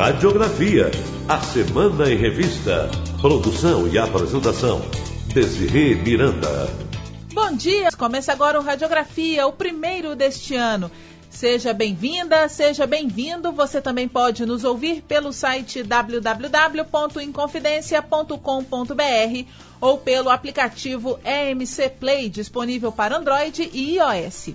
Radiografia, a Semana em Revista. Produção e apresentação, Desirê Miranda. Bom dia! Começa agora o Radiografia, o primeiro deste ano. Seja bem-vinda, seja bem-vindo. Você também pode nos ouvir pelo site www.inconfidencia.com.br ou pelo aplicativo EMC Play, disponível para Android e iOS.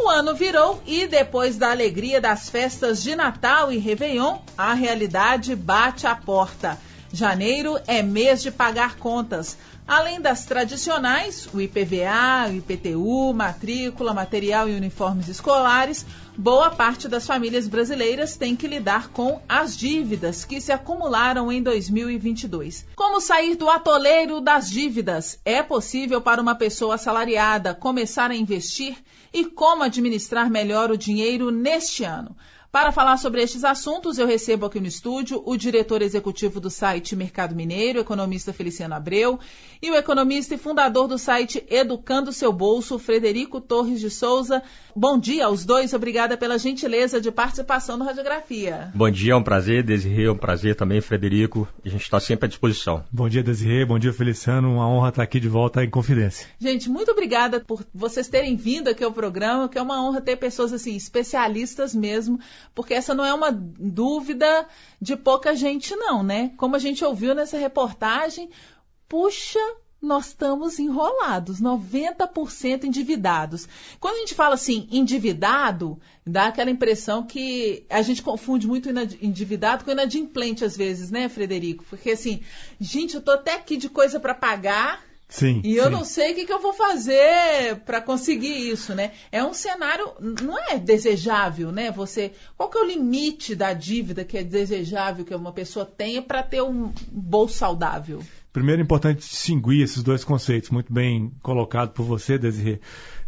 O ano virou e depois da alegria das festas de Natal e Réveillon, a realidade bate à porta. Janeiro é mês de pagar contas. Além das tradicionais, o IPVA, o IPTU, matrícula, material e uniformes escolares, boa parte das famílias brasileiras tem que lidar com as dívidas que se acumularam em 2022. Como sair do atoleiro das dívidas? É possível para uma pessoa assalariada começar a investir? E como administrar melhor o dinheiro neste ano? Para falar sobre estes assuntos, eu recebo aqui no estúdio o diretor executivo do site Mercado Mineiro, economista Feliciano Abreu, e o economista e fundador do site Educando Seu Bolso, Frederico Torres de Souza. Bom dia aos dois, obrigada pela gentileza de participação no Radiografia. Bom dia, é um prazer, Desirê, é um prazer também, Frederico. A gente está sempre à disposição. Bom dia, Desirê, bom dia, Feliciano. Uma honra estar aqui de volta em Confidência. Gente, muito obrigada por vocês terem vindo aqui ao programa, que é uma honra ter pessoas assim, especialistas mesmo porque essa não é uma dúvida de pouca gente, não, né? Como a gente ouviu nessa reportagem, puxa, nós estamos enrolados, 90% endividados. Quando a gente fala assim, endividado, dá aquela impressão que a gente confunde muito endividado com inadimplente às vezes, né, Frederico? Porque assim, gente, eu tô até aqui de coisa para pagar, Sim, e eu sim. não sei o que, que eu vou fazer para conseguir isso, né? É um cenário, não é desejável, né? Você, qual que é o limite da dívida que é desejável que uma pessoa tenha para ter um bolso saudável? Primeiro é importante distinguir esses dois conceitos, muito bem colocado por você, Desirê.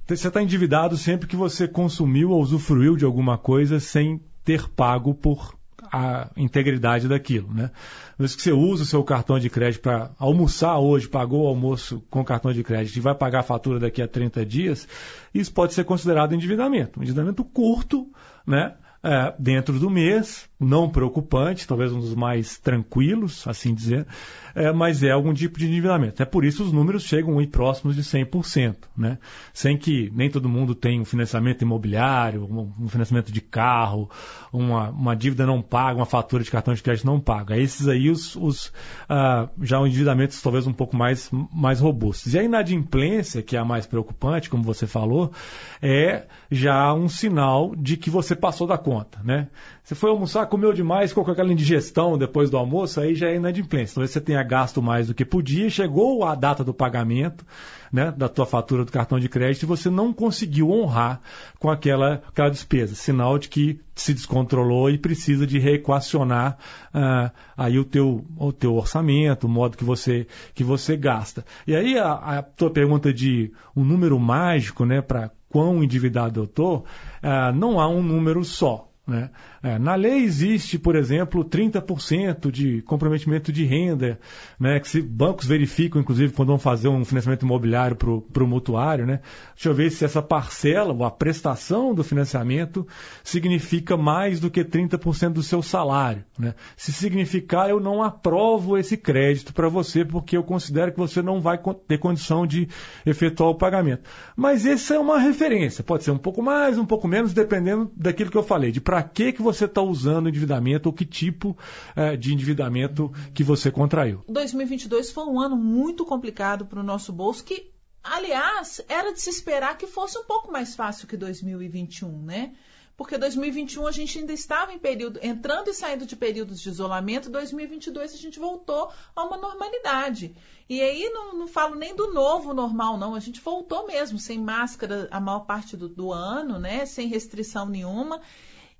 Você está endividado sempre que você consumiu ou usufruiu de alguma coisa sem ter pago por a integridade daquilo, né? Mas que você usa o seu cartão de crédito para almoçar hoje, pagou o almoço com cartão de crédito e vai pagar a fatura daqui a 30 dias, isso pode ser considerado endividamento. Um endividamento curto, né? É, dentro do mês, não preocupante, talvez um dos mais tranquilos, assim dizer, é, mas é algum tipo de endividamento. É por isso os números chegam aí próximos de 100%, né? sem que nem todo mundo tem um financiamento imobiliário, um, um financiamento de carro, uma, uma, dívida não paga, uma fatura de cartão de crédito não paga. Esses aí os, os ah, já os endividamentos talvez um pouco mais, mais robustos. E a inadimplência, que é a mais preocupante, como você falou, é já um sinal de que você passou da conta. Né? Você foi almoçar, comeu demais, ficou com aquela indigestão depois do almoço, aí já é inadimplência. Talvez você tenha gasto mais do que podia, chegou a data do pagamento né, da tua fatura do cartão de crédito e você não conseguiu honrar com aquela, aquela despesa. Sinal de que se descontrolou e precisa de reequacionar uh, aí o teu, o teu orçamento, o modo que você, que você gasta. E aí a, a tua pergunta de um número mágico né, para quão endividado eu estou, uh, não há um número só. Né? É, na lei existe, por exemplo, 30% de comprometimento de renda, né? que se, bancos verificam, inclusive, quando vão fazer um financiamento imobiliário para o mutuário. Né? Deixa eu ver se essa parcela, ou a prestação do financiamento, significa mais do que 30% do seu salário. Né? Se significar, eu não aprovo esse crédito para você, porque eu considero que você não vai ter condição de efetuar o pagamento. Mas essa é uma referência, pode ser um pouco mais, um pouco menos, dependendo daquilo que eu falei, de para que, que você está usando endividamento ou que tipo é, de endividamento que você contraiu. 2022 foi um ano muito complicado para o nosso bolso, que, aliás, era de se esperar que fosse um pouco mais fácil que 2021, né? Porque 2021 a gente ainda estava em período, entrando e saindo de períodos de isolamento, 2022 a gente voltou a uma normalidade. E aí não, não falo nem do novo normal, não. A gente voltou mesmo, sem máscara a maior parte do, do ano, né? Sem restrição nenhuma.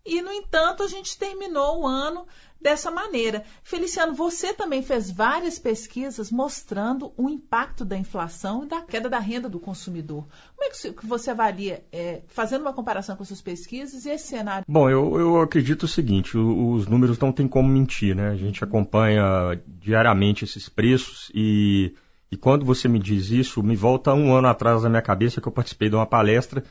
E, no entanto, a gente terminou o ano dessa maneira. Feliciano, você também fez várias pesquisas mostrando o impacto da inflação e da queda da renda do consumidor. Como é que você avalia, é, fazendo uma comparação com suas pesquisas esse cenário? Bom, eu, eu acredito o seguinte: os números não tem como mentir, né? A gente acompanha diariamente esses preços e, e quando você me diz isso, me volta um ano atrás na minha cabeça que eu participei de uma palestra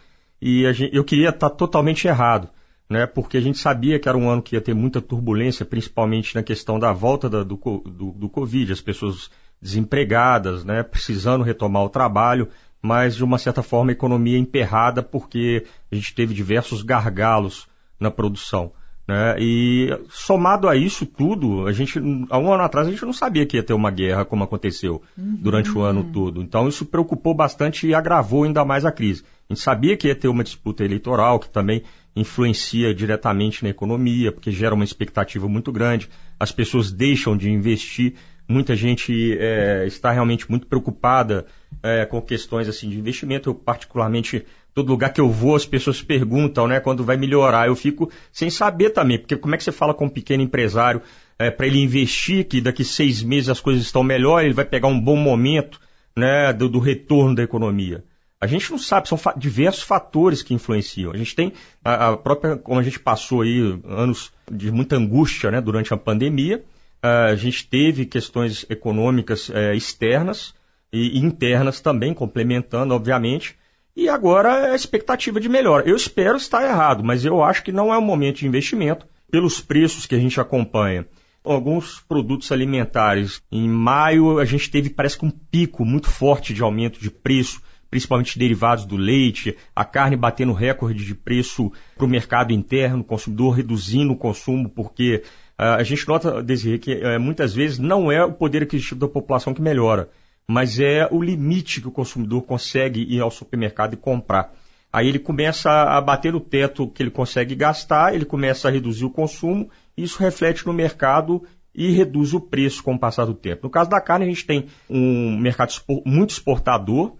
e gente, eu queria estar totalmente errado né, porque a gente sabia que era um ano que ia ter muita turbulência, principalmente na questão da volta da, do, do, do Covid, as pessoas desempregadas, né, precisando retomar o trabalho, mas de uma certa forma a economia emperrada porque a gente teve diversos gargalos na produção. Né? E somado a isso tudo, a gente há um ano atrás a gente não sabia que ia ter uma guerra como aconteceu uhum. durante o ano todo. Então isso preocupou bastante e agravou ainda mais a crise. A gente sabia que ia ter uma disputa eleitoral que também influencia diretamente na economia, porque gera uma expectativa muito grande. As pessoas deixam de investir muita gente é, está realmente muito preocupada é, com questões assim de investimento. Eu, particularmente, todo lugar que eu vou, as pessoas perguntam, né, quando vai melhorar. Eu fico sem saber também, porque como é que você fala com um pequeno empresário é, para ele investir que daqui seis meses as coisas estão melhor, ele vai pegar um bom momento, né, do, do retorno da economia. A gente não sabe, são fa diversos fatores que influenciam. A gente tem a, a, própria, como a gente passou aí anos de muita angústia, né, durante a pandemia, a gente teve questões econômicas é, externas e internas também, complementando, obviamente, e agora é a expectativa de melhora. Eu espero estar errado, mas eu acho que não é o momento de investimento, pelos preços que a gente acompanha. Alguns produtos alimentares, em maio a gente teve, parece que um pico muito forte de aumento de preço, principalmente derivados do leite, a carne batendo recorde de preço para o mercado interno, o consumidor reduzindo o consumo porque ah, a gente nota, Desirê, que eh, muitas vezes não é o poder aquisitivo da população que melhora, mas é o limite que o consumidor consegue ir ao supermercado e comprar. Aí ele começa a bater no teto que ele consegue gastar, ele começa a reduzir o consumo, isso reflete no mercado e reduz o preço com o passar do tempo. No caso da carne, a gente tem um mercado muito exportador,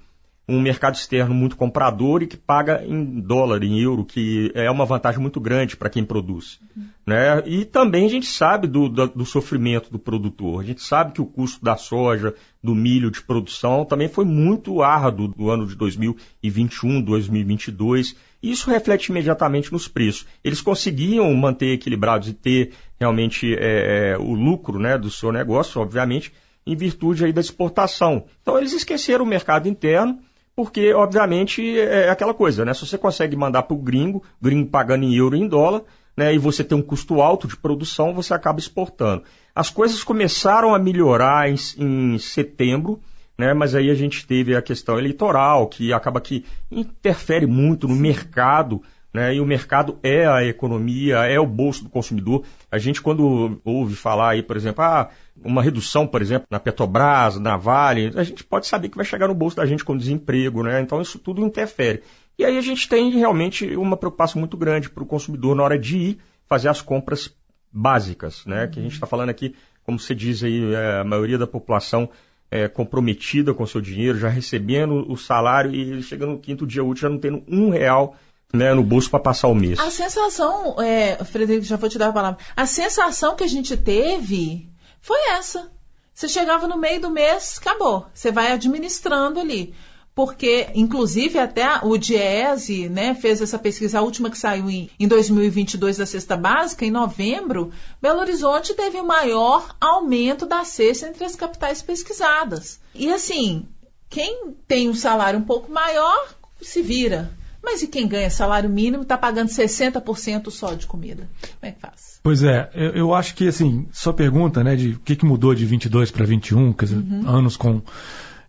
um mercado externo muito comprador e que paga em dólar, em euro, que é uma vantagem muito grande para quem produz. Uhum. Né? E também a gente sabe do, do, do, sofrimento do produtor. A gente sabe que o custo da soja, do milho de produção também foi muito árduo do ano de 2021, 2022. E isso reflete imediatamente nos preços. Eles conseguiam manter equilibrados e ter realmente é, é, o lucro né, do seu negócio, obviamente, em virtude aí da exportação. Então eles esqueceram o mercado interno porque, obviamente, é aquela coisa, né? Se você consegue mandar para o gringo, gringo pagando em euro e em dólar, né, e você tem um custo alto de produção, você acaba exportando. As coisas começaram a melhorar em, em setembro, né, mas aí a gente teve a questão eleitoral, que acaba que interfere muito no mercado né? E o mercado é a economia, é o bolso do consumidor. A gente, quando ouve falar aí, por exemplo, ah, uma redução, por exemplo, na Petrobras, na Vale, a gente pode saber que vai chegar no bolso da gente com desemprego, né? Então isso tudo interfere. E aí a gente tem realmente uma preocupação muito grande para o consumidor na hora de ir fazer as compras básicas, né? Que a gente está falando aqui, como você diz aí, é, a maioria da população é, comprometida com o seu dinheiro, já recebendo o salário e chegando no quinto dia útil já não tendo um real né, no bolso para passar o mês. A sensação, é, Frederico, já vou te dar a palavra. A sensação que a gente teve foi essa. Você chegava no meio do mês, acabou. Você vai administrando ali. Porque, inclusive, até o Diese né, fez essa pesquisa, a última que saiu em, em 2022 da cesta básica, em novembro, Belo Horizonte teve o maior aumento da cesta entre as capitais pesquisadas. E assim, quem tem um salário um pouco maior, se vira. Mas e quem ganha salário mínimo está pagando 60% só de comida? Como é que faz? Pois é, eu, eu, acho que assim, sua pergunta, né, de o que, que mudou de 22 para 21, quer dizer, uhum. anos com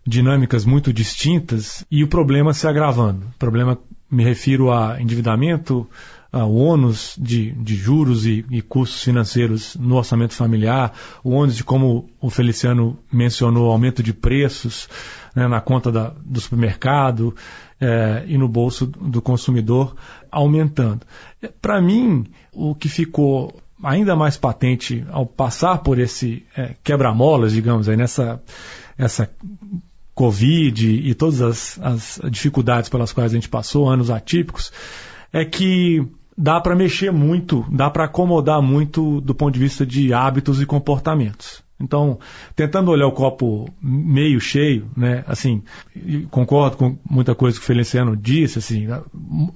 dinâmicas muito distintas e o problema se agravando. O problema, me refiro a endividamento, o ônus de, de juros e, e, custos financeiros no orçamento familiar, o ônus de, como o Feliciano mencionou, aumento de preços né, na conta da, do supermercado é, e no bolso do consumidor aumentando. Para mim, o que ficou ainda mais patente ao passar por esse é, quebra-molas, digamos, aí nessa essa Covid e todas as, as dificuldades pelas quais a gente passou, anos atípicos, é que dá para mexer muito, dá para acomodar muito do ponto de vista de hábitos e comportamentos. Então, tentando olhar o copo meio cheio, né, assim, concordo com muita coisa que o Feliciano disse, assim,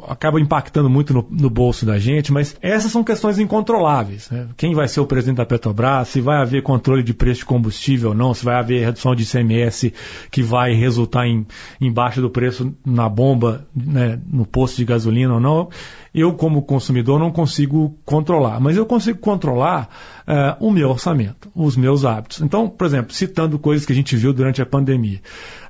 acaba impactando muito no, no bolso da gente, mas essas são questões incontroláveis. Né? Quem vai ser o presidente da Petrobras, se vai haver controle de preço de combustível ou não, se vai haver redução de ICMS que vai resultar em, em baixa do preço na bomba, né, no posto de gasolina ou não, eu, como consumidor, não consigo controlar, mas eu consigo controlar uh, o meu orçamento, os meus. Então, por exemplo, citando coisas que a gente viu durante a pandemia,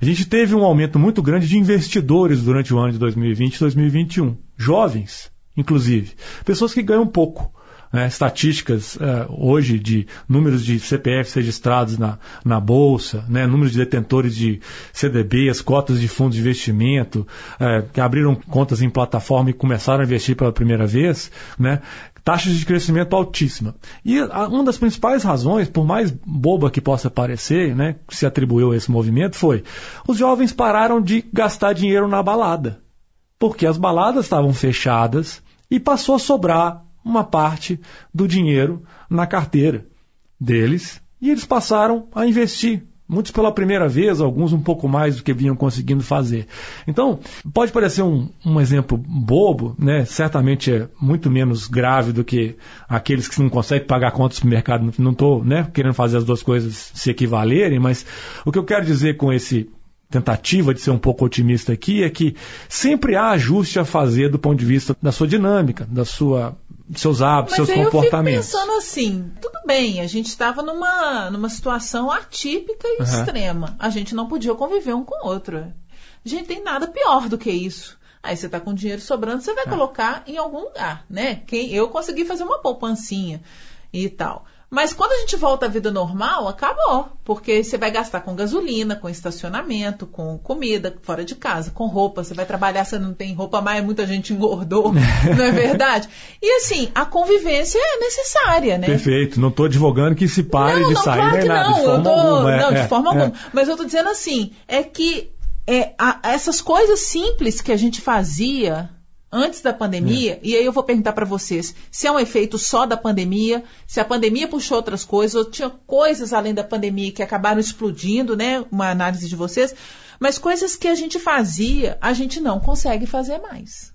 a gente teve um aumento muito grande de investidores durante o ano de 2020 e 2021, jovens, inclusive, pessoas que ganham pouco né, estatísticas uh, hoje de números de CPFs registrados na, na Bolsa, né, números de detentores de CDBs, cotas de fundos de investimento, uh, que abriram contas em plataforma e começaram a investir pela primeira vez, né, taxas de crescimento altíssima. E uma das principais razões, por mais boba que possa parecer, né, que se atribuiu a esse movimento, foi os jovens pararam de gastar dinheiro na balada. Porque as baladas estavam fechadas e passou a sobrar uma parte do dinheiro na carteira deles e eles passaram a investir. Muitos pela primeira vez, alguns um pouco mais do que vinham conseguindo fazer. Então, pode parecer um, um exemplo bobo, né? certamente é muito menos grave do que aqueles que não conseguem pagar contas no mercado. Não estou né, querendo fazer as duas coisas se equivalerem, mas o que eu quero dizer com esse tentativa de ser um pouco otimista aqui é que sempre há ajuste a fazer do ponto de vista da sua dinâmica, da sua seus hábitos, Mas seus comportamentos. Eu fico pensando assim, tudo bem, a gente estava numa, numa situação atípica e uhum. extrema. A gente não podia conviver um com o outro. A gente tem nada pior do que isso. Aí você está com dinheiro sobrando, você vai é. colocar em algum lugar, né? Quem, eu consegui fazer uma poupancinha e tal. Mas quando a gente volta à vida normal, acabou. Porque você vai gastar com gasolina, com estacionamento, com comida fora de casa, com roupa. Você vai trabalhar, você não tem roupa mais, muita gente engordou, não é verdade? E assim, a convivência é necessária, né? Perfeito. Não estou advogando que se pare não, de não, sair claro nem nada. Não, de forma tô, alguma. É, não, de é, forma é. alguma. Mas eu estou dizendo assim, é que é, a, essas coisas simples que a gente fazia antes da pandemia, é. e aí eu vou perguntar para vocês se é um efeito só da pandemia, se a pandemia puxou outras coisas, ou tinha coisas além da pandemia que acabaram explodindo, né? Uma análise de vocês, mas coisas que a gente fazia, a gente não consegue fazer mais.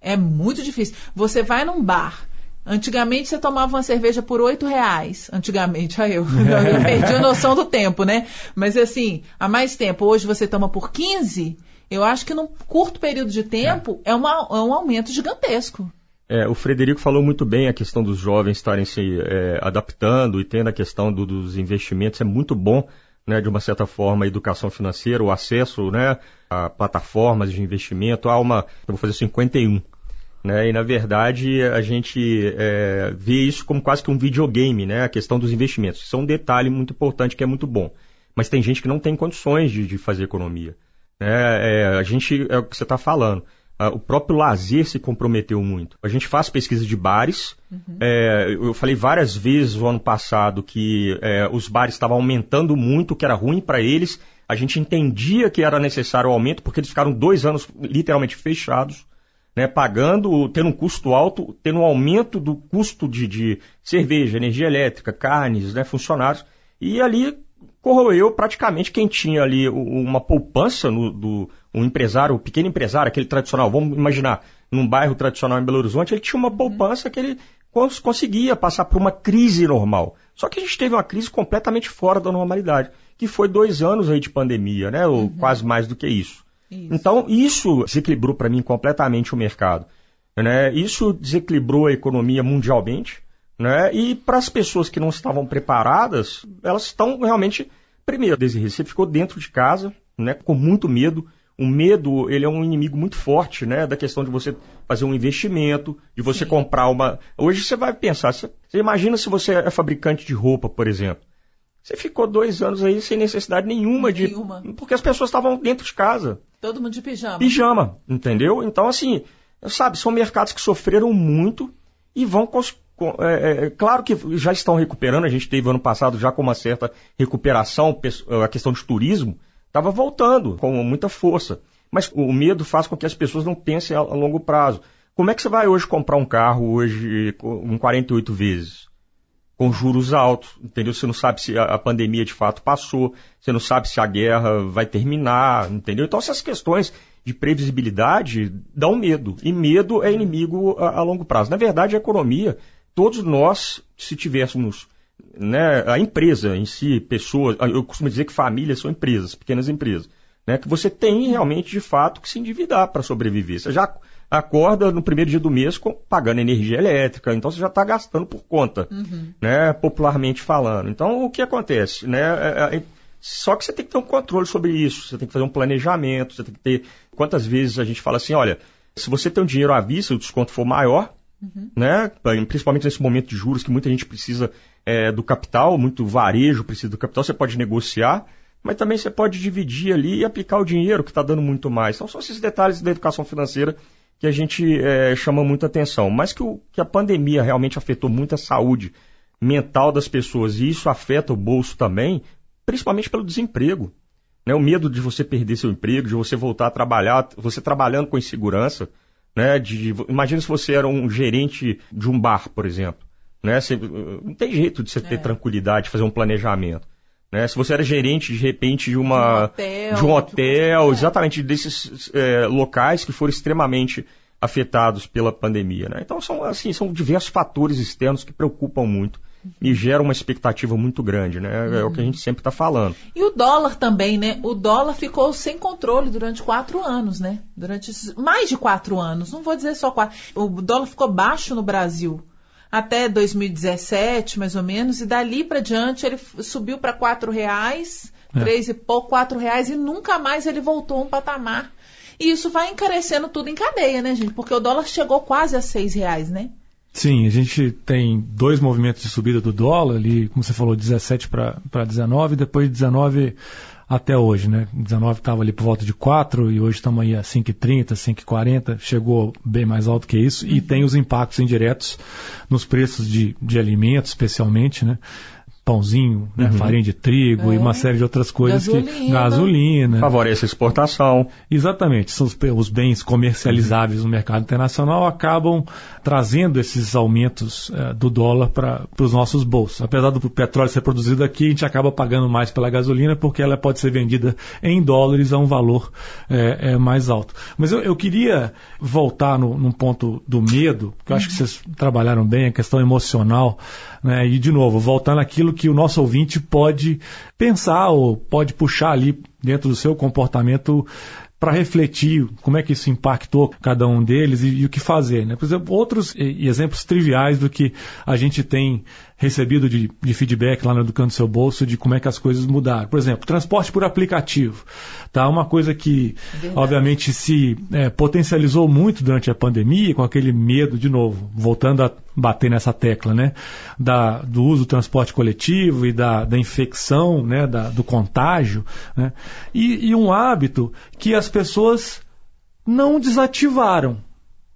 É muito difícil. Você vai num bar. Antigamente você tomava uma cerveja por oito reais. Antigamente, aí eu, eu perdi a noção do tempo, né? Mas assim, há mais tempo. Hoje você toma por 15 eu acho que num curto período de tempo é, é, uma, é um aumento gigantesco. É, o Frederico falou muito bem a questão dos jovens estarem se é, adaptando e tendo a questão do, dos investimentos. É muito bom, né, de uma certa forma, a educação financeira, o acesso né, a plataformas de investimento. Há uma, eu vou fazer 51. Né, e na verdade a gente é, vê isso como quase que um videogame, né, a questão dos investimentos. Isso é um detalhe muito importante que é muito bom. Mas tem gente que não tem condições de, de fazer economia. É, é, a gente, é o que você está falando. o próprio lazer se comprometeu muito. A gente faz pesquisa de bares. Uhum. É, eu falei várias vezes no ano passado que é, os bares estavam aumentando muito, que era ruim para eles. A gente entendia que era necessário o aumento, porque eles ficaram dois anos literalmente fechados. Né, pagando, tendo um custo alto, tendo um aumento do custo de, de cerveja, energia elétrica, carnes, né, funcionários. E ali corroeu praticamente quem tinha ali uma poupança no, do um empresário, o um pequeno empresário, aquele tradicional, vamos imaginar, num bairro tradicional em Belo Horizonte, ele tinha uma uhum. poupança que ele conseguia passar por uma crise normal. Só que a gente teve uma crise completamente fora da normalidade, que foi dois anos aí de pandemia, né? Ou uhum. quase mais do que isso. isso. Então, isso desequilibrou para mim completamente o mercado. Né? Isso desequilibrou a economia mundialmente. Né? E para as pessoas que não estavam preparadas, elas estão realmente. Primeiro, Desirê, você ficou dentro de casa, né, com muito medo. O medo, ele é um inimigo muito forte, né, da questão de você fazer um investimento, de você Sim. comprar uma. Hoje você vai pensar, você, você imagina se você é fabricante de roupa, por exemplo. Você ficou dois anos aí sem necessidade nenhuma de. Nenhuma. Porque as pessoas estavam dentro de casa. Todo mundo de pijama. Pijama, entendeu? Então, assim, sabe, são mercados que sofreram muito e vão é, é, claro que já estão recuperando, a gente teve ano passado já com uma certa recuperação, a questão de turismo estava voltando com muita força. Mas o medo faz com que as pessoas não pensem a, a longo prazo. Como é que você vai hoje comprar um carro hoje com 48 vezes? Com juros altos, entendeu? Você não sabe se a, a pandemia de fato passou, você não sabe se a guerra vai terminar, entendeu? Então essas questões de previsibilidade dão medo. E medo é inimigo a, a longo prazo. Na verdade, a economia todos nós, se tivéssemos né, a empresa em si, pessoas, eu costumo dizer que famílias são empresas, pequenas empresas, né, que você tem realmente, de fato, que se endividar para sobreviver. Você já, acorda no primeiro dia do mês com, pagando energia elétrica, então você já está gastando por conta, uhum. né, popularmente falando. Então, o que acontece? Né, é, é, só que você tem que ter um controle sobre isso, você tem que fazer um planejamento, você tem que ter. Quantas vezes a gente fala assim, olha, se você tem um dinheiro à vista, o desconto for maior, uhum. né? Principalmente nesse momento de juros que muita gente precisa é, do capital, muito varejo precisa do capital, você pode negociar, mas também você pode dividir ali e aplicar o dinheiro que está dando muito mais. Então são esses detalhes da educação financeira que a gente é, chama muita atenção. Mas que, o, que a pandemia realmente afetou muito a saúde mental das pessoas e isso afeta o bolso também, principalmente pelo desemprego. Né? O medo de você perder seu emprego, de você voltar a trabalhar, você trabalhando com insegurança. Né? De, imagina se você era um gerente de um bar, por exemplo. Né? Você, não tem jeito de você ter é. tranquilidade, fazer um planejamento. Né? Se você era gerente, de repente, de, uma, de um hotel, de um hotel de exatamente desses é, locais que foram extremamente afetados pela pandemia. Né? Então, são, assim, são diversos fatores externos que preocupam muito e gera uma expectativa muito grande, né? É o que a gente sempre está falando. E o dólar também, né? O dólar ficou sem controle durante quatro anos, né? Durante mais de quatro anos, não vou dizer só quatro. O dólar ficou baixo no Brasil até 2017, mais ou menos, e dali para diante ele subiu para quatro reais, é. três e pouco, quatro reais, e nunca mais ele voltou a um patamar. E isso vai encarecendo tudo em cadeia, né, gente? Porque o dólar chegou quase a seis reais, né? Sim, a gente tem dois movimentos de subida do dólar, ali, como você falou, 17 para 19, depois de 19 até hoje, né? 19 estava ali por volta de 4 e hoje estamos aí a 5,30, 5,40, chegou bem mais alto que isso uhum. e tem os impactos indiretos nos preços de, de alimentos, especialmente, né? Pãozinho, né, uhum. farinha de trigo é. e uma série de outras coisas gasolina. que gasolina favorece a exportação. Exatamente, são os, os bens comercializáveis uhum. no mercado internacional acabam trazendo esses aumentos é, do dólar para os nossos bolsos. Apesar do petróleo ser produzido aqui, a gente acaba pagando mais pela gasolina porque ela pode ser vendida em dólares a um valor é, é mais alto. Mas eu, eu queria voltar no, num ponto do medo, que eu acho que vocês trabalharam bem, a questão emocional. Né? E, de novo, voltando àquilo que o nosso ouvinte pode pensar ou pode puxar ali dentro do seu comportamento para refletir como é que isso impactou cada um deles e, e o que fazer. Né? Por exemplo, outros e, exemplos triviais do que a gente tem recebido de, de, feedback lá no Educando Seu Bolso de como é que as coisas mudaram. Por exemplo, transporte por aplicativo. Tá? Uma coisa que, Verdade. obviamente, se é, potencializou muito durante a pandemia, com aquele medo, de novo, voltando a bater nessa tecla, né? Da, do uso do transporte coletivo e da, da infecção, né? Da, do contágio. Né? E, e um hábito que as pessoas não desativaram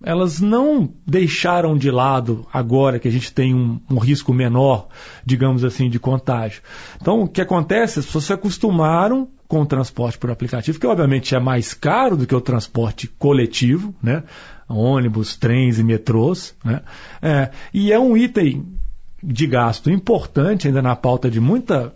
elas não deixaram de lado agora que a gente tem um, um, risco menor, digamos assim, de contágio. Então, o que acontece? As pessoas se acostumaram com o transporte por aplicativo, que obviamente é mais caro do que o transporte coletivo, né? ônibus, trens e metrôs. Né? É, e é um item de gasto importante ainda na pauta de muita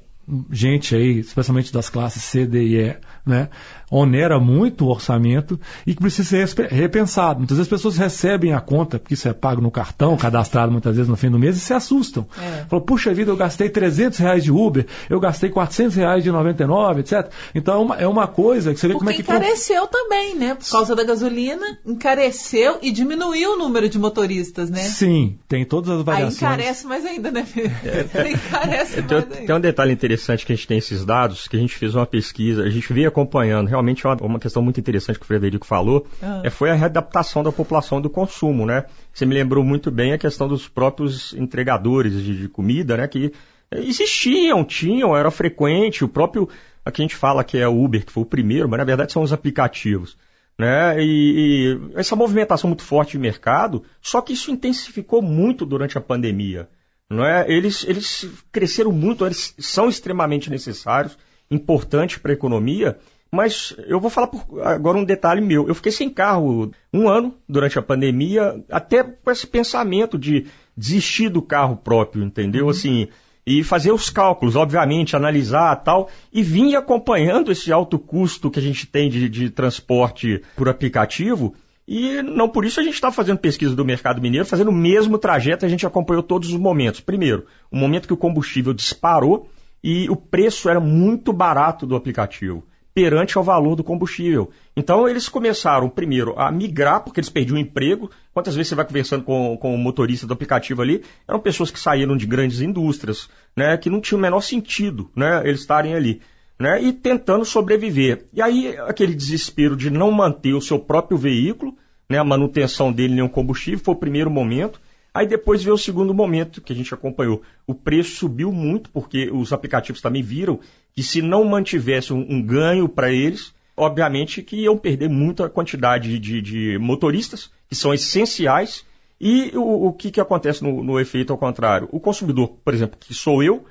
gente aí, especialmente das classes C, D e E, né? onera muito o orçamento e que precisa ser repensado. Muitas vezes as pessoas recebem a conta, porque isso é pago no cartão, cadastrado muitas vezes no fim do mês, e se assustam. É. Falam, puxa vida, eu gastei 300 reais de Uber, eu gastei 400 reais de 99, etc. Então é uma, é uma coisa que você vê porque como é que... encareceu também, né? Por causa da gasolina, encareceu e diminuiu o número de motoristas, né? Sim, tem todas as variações. Aí encarece mais ainda, né, É. encarece mais ainda. Tem um detalhe interessante que a gente tem esses dados, que a gente fez uma pesquisa, a gente veio acompanhando realmente é uma, uma questão muito interessante que o Frederico falou, ah. é, foi a readaptação da população do consumo, né? Você me lembrou muito bem a questão dos próprios entregadores de, de comida, né? Que existiam, tinham, era frequente, o próprio, aqui a gente fala que é o Uber, que foi o primeiro, mas na verdade são os aplicativos. Né? E, e, essa movimentação muito forte de mercado, só que isso intensificou muito durante a pandemia. Não é? eles, eles cresceram muito, eles são extremamente necessários, importantes para a economia, mas eu vou falar por, agora um detalhe meu. Eu fiquei sem carro um ano durante a pandemia, até com esse pensamento de desistir do carro próprio, entendeu? Uhum. Assim, e fazer os cálculos, obviamente, analisar tal, e vim acompanhando esse alto custo que a gente tem de, de transporte por aplicativo. E não por isso a gente está fazendo pesquisa do mercado mineiro, fazendo o mesmo trajeto, a gente acompanhou todos os momentos. Primeiro, o momento que o combustível disparou e o preço era muito barato do aplicativo perante ao valor do combustível. Então eles começaram primeiro a migrar, porque eles perdiam o emprego. Quantas vezes você vai conversando com, com o motorista do aplicativo ali, eram pessoas que saíram de grandes indústrias, né, que não tinha o menor sentido né, eles estarem ali. Né, e tentando sobreviver. E aí aquele desespero de não manter o seu próprio veículo, né, a manutenção dele nem o combustível, foi o primeiro momento. Aí depois veio o segundo momento que a gente acompanhou. O preço subiu muito, porque os aplicativos também viram que se não mantivesse um, um ganho para eles, obviamente que iam perder muita quantidade de, de motoristas, que são essenciais. E o, o que, que acontece no, no, efeito ao contrário? O consumidor, por exemplo, que sou eu,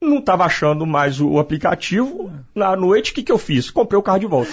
não estava achando mais o, o aplicativo. Na noite, o que, que eu fiz? Comprei o carro de volta.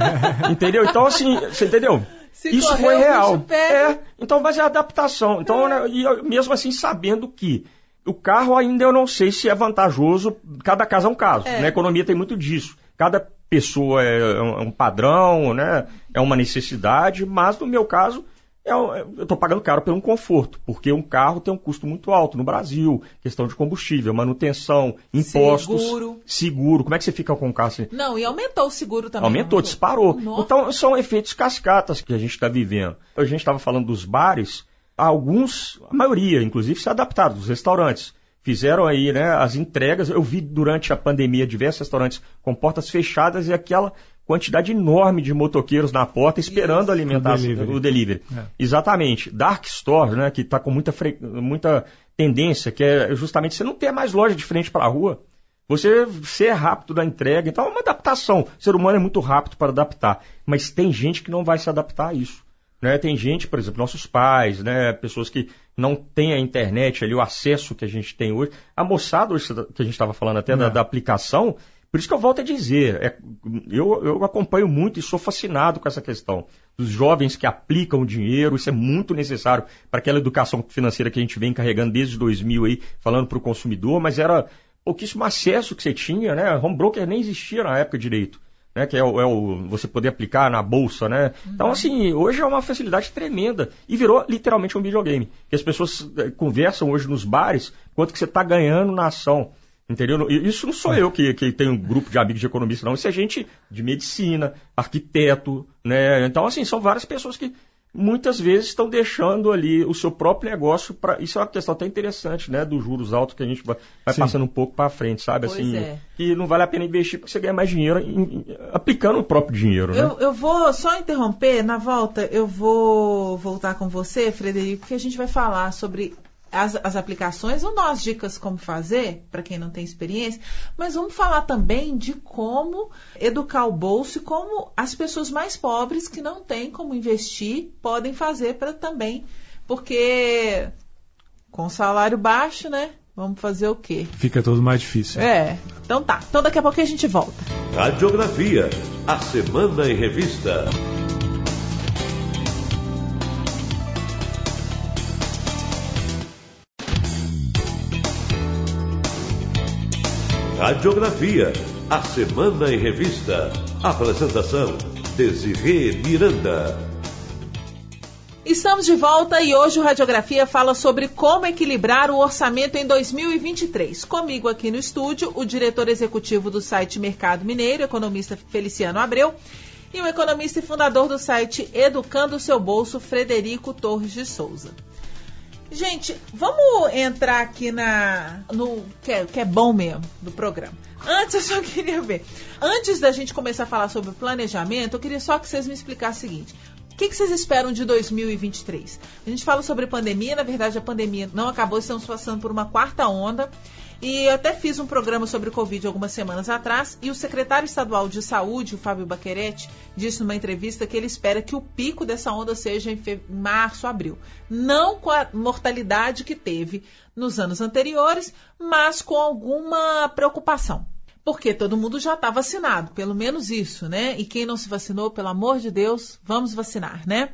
entendeu? Então, assim, você entendeu? Se Isso foi real. É, então vai ser adaptação. Então, né, e eu- mesmo assim, sabendo que o carro ainda eu não sei se é vantajoso, cada caso é um caso. É. Na economia tem muito disso. Cada pessoa é um é um padrão, né? é uma necessidade, mas no meu caso, é eu estou pagando caro por um conforto, porque um carro tem um custo muito alto no Brasil, questão de combustível, manutenção, impostos, Seguro. seguro. Como é que você fica com o carro assim? Não, e aumentou o seguro também. Aumentou, não disparou. Nossa. Então, são efeitos cascatas que a gente está vivendo. A gente estava falando dos bares, alguns, a maioria, inclusive, se adaptaram, dos restaurantes. Fizeram aí, né, as entregas. Eu vi durante a pandemia diversos restaurantes com portas fechadas e aquela quantidade enorme de motoqueiros na porta esperando Isso. alimentar O delivery. o delivery. É. Exatamente. Dark Store, né, que está com muita, fre- muita tendência, que é justamente você não ter mais loja de frente para a rua. Você ser rápido na entrega. Então é uma adaptação. O ser humano é muito rápido para adaptar. Mas tem gente que não vai se adaptar a isso. Né? Tem gente, por exemplo, nossos pais, né? pessoas que não têm a internet ali, o acesso que a gente tem hoje. A moçada, hoje, que a gente estava falando até da, É. da aplicação, por isso que eu volto a dizer, é, eu, eu acompanho muito e sou fascinado com essa questão dos jovens que aplicam o dinheiro, isso é muito necessário para aquela educação financeira que a gente vem carregando desde 2000 aí, falando para o consumidor, mas era pouquíssimo acesso que você tinha, né? Home broker nem existia na época direito. Né, que é o, é o- você poder aplicar na bolsa, né? Então, assim, hoje é uma facilidade tremenda e virou literalmente um videogame. Que as pessoas eh, conversam hoje nos bares quanto que você está ganhando na ação. Entendeu? E Isso não sou eu que, que tenho um grupo de amigos de economistas, não. Isso é gente de medicina, arquiteto, né? Então, assim, são várias pessoas que muitas vezes estão deixando ali o seu próprio negócio para. Isso é uma questão até interessante, né? Dos juros altos que a gente vai, passando um pouco para frente, sabe? Pois assim, é. que não vale a pena investir porque você ganha mais dinheiro em- em- aplicando o próprio dinheiro, né? Eu, eu vou só interromper, na volta eu vou voltar com você, Frederico, porque a gente vai falar sobre as, as aplicações, ou nós dicas como fazer, para quem não tem experiência, mas vamos falar também de como educar o bolso e como as pessoas mais pobres que não têm como investir podem fazer para também, porque com salário baixo, né? Vamos fazer o quê? Fica tudo mais difícil. É, então tá. Então daqui a pouco a gente volta. Radiografia, a Semana em Revista. Radiografia, a Semana em Revista. Apresentação, Desirê Miranda. Estamos de volta e hoje o Radiografia fala sobre como equilibrar o orçamento em 2023. Comigo aqui no estúdio, o diretor executivo do site Mercado Mineiro, economista Feliciano Abreu, e o economista e fundador do site Educando o Seu Bolso, Frederico Torres de Souza. Gente, vamos entrar aqui na no que é, que é bom mesmo do programa. Antes eu só queria ver. Antes da gente começar a falar sobre planejamento, eu queria só que vocês me explicassem o seguinte. O que, que vocês esperam de 2023? A gente fala sobre pandemia, na verdade a pandemia não acabou, estamos passando por uma quarta onda. E até fiz um programa sobre o Covid algumas semanas atrás, e o secretário estadual de saúde, o Fábio Baquerete, disse numa entrevista que ele espera que o pico dessa onda seja em março, abril. Não com a mortalidade que teve nos anos anteriores, mas com alguma preocupação. Porque todo mundo já está vacinado, pelo menos isso, né? E quem não se vacinou, pelo amor de Deus, vamos vacinar, né?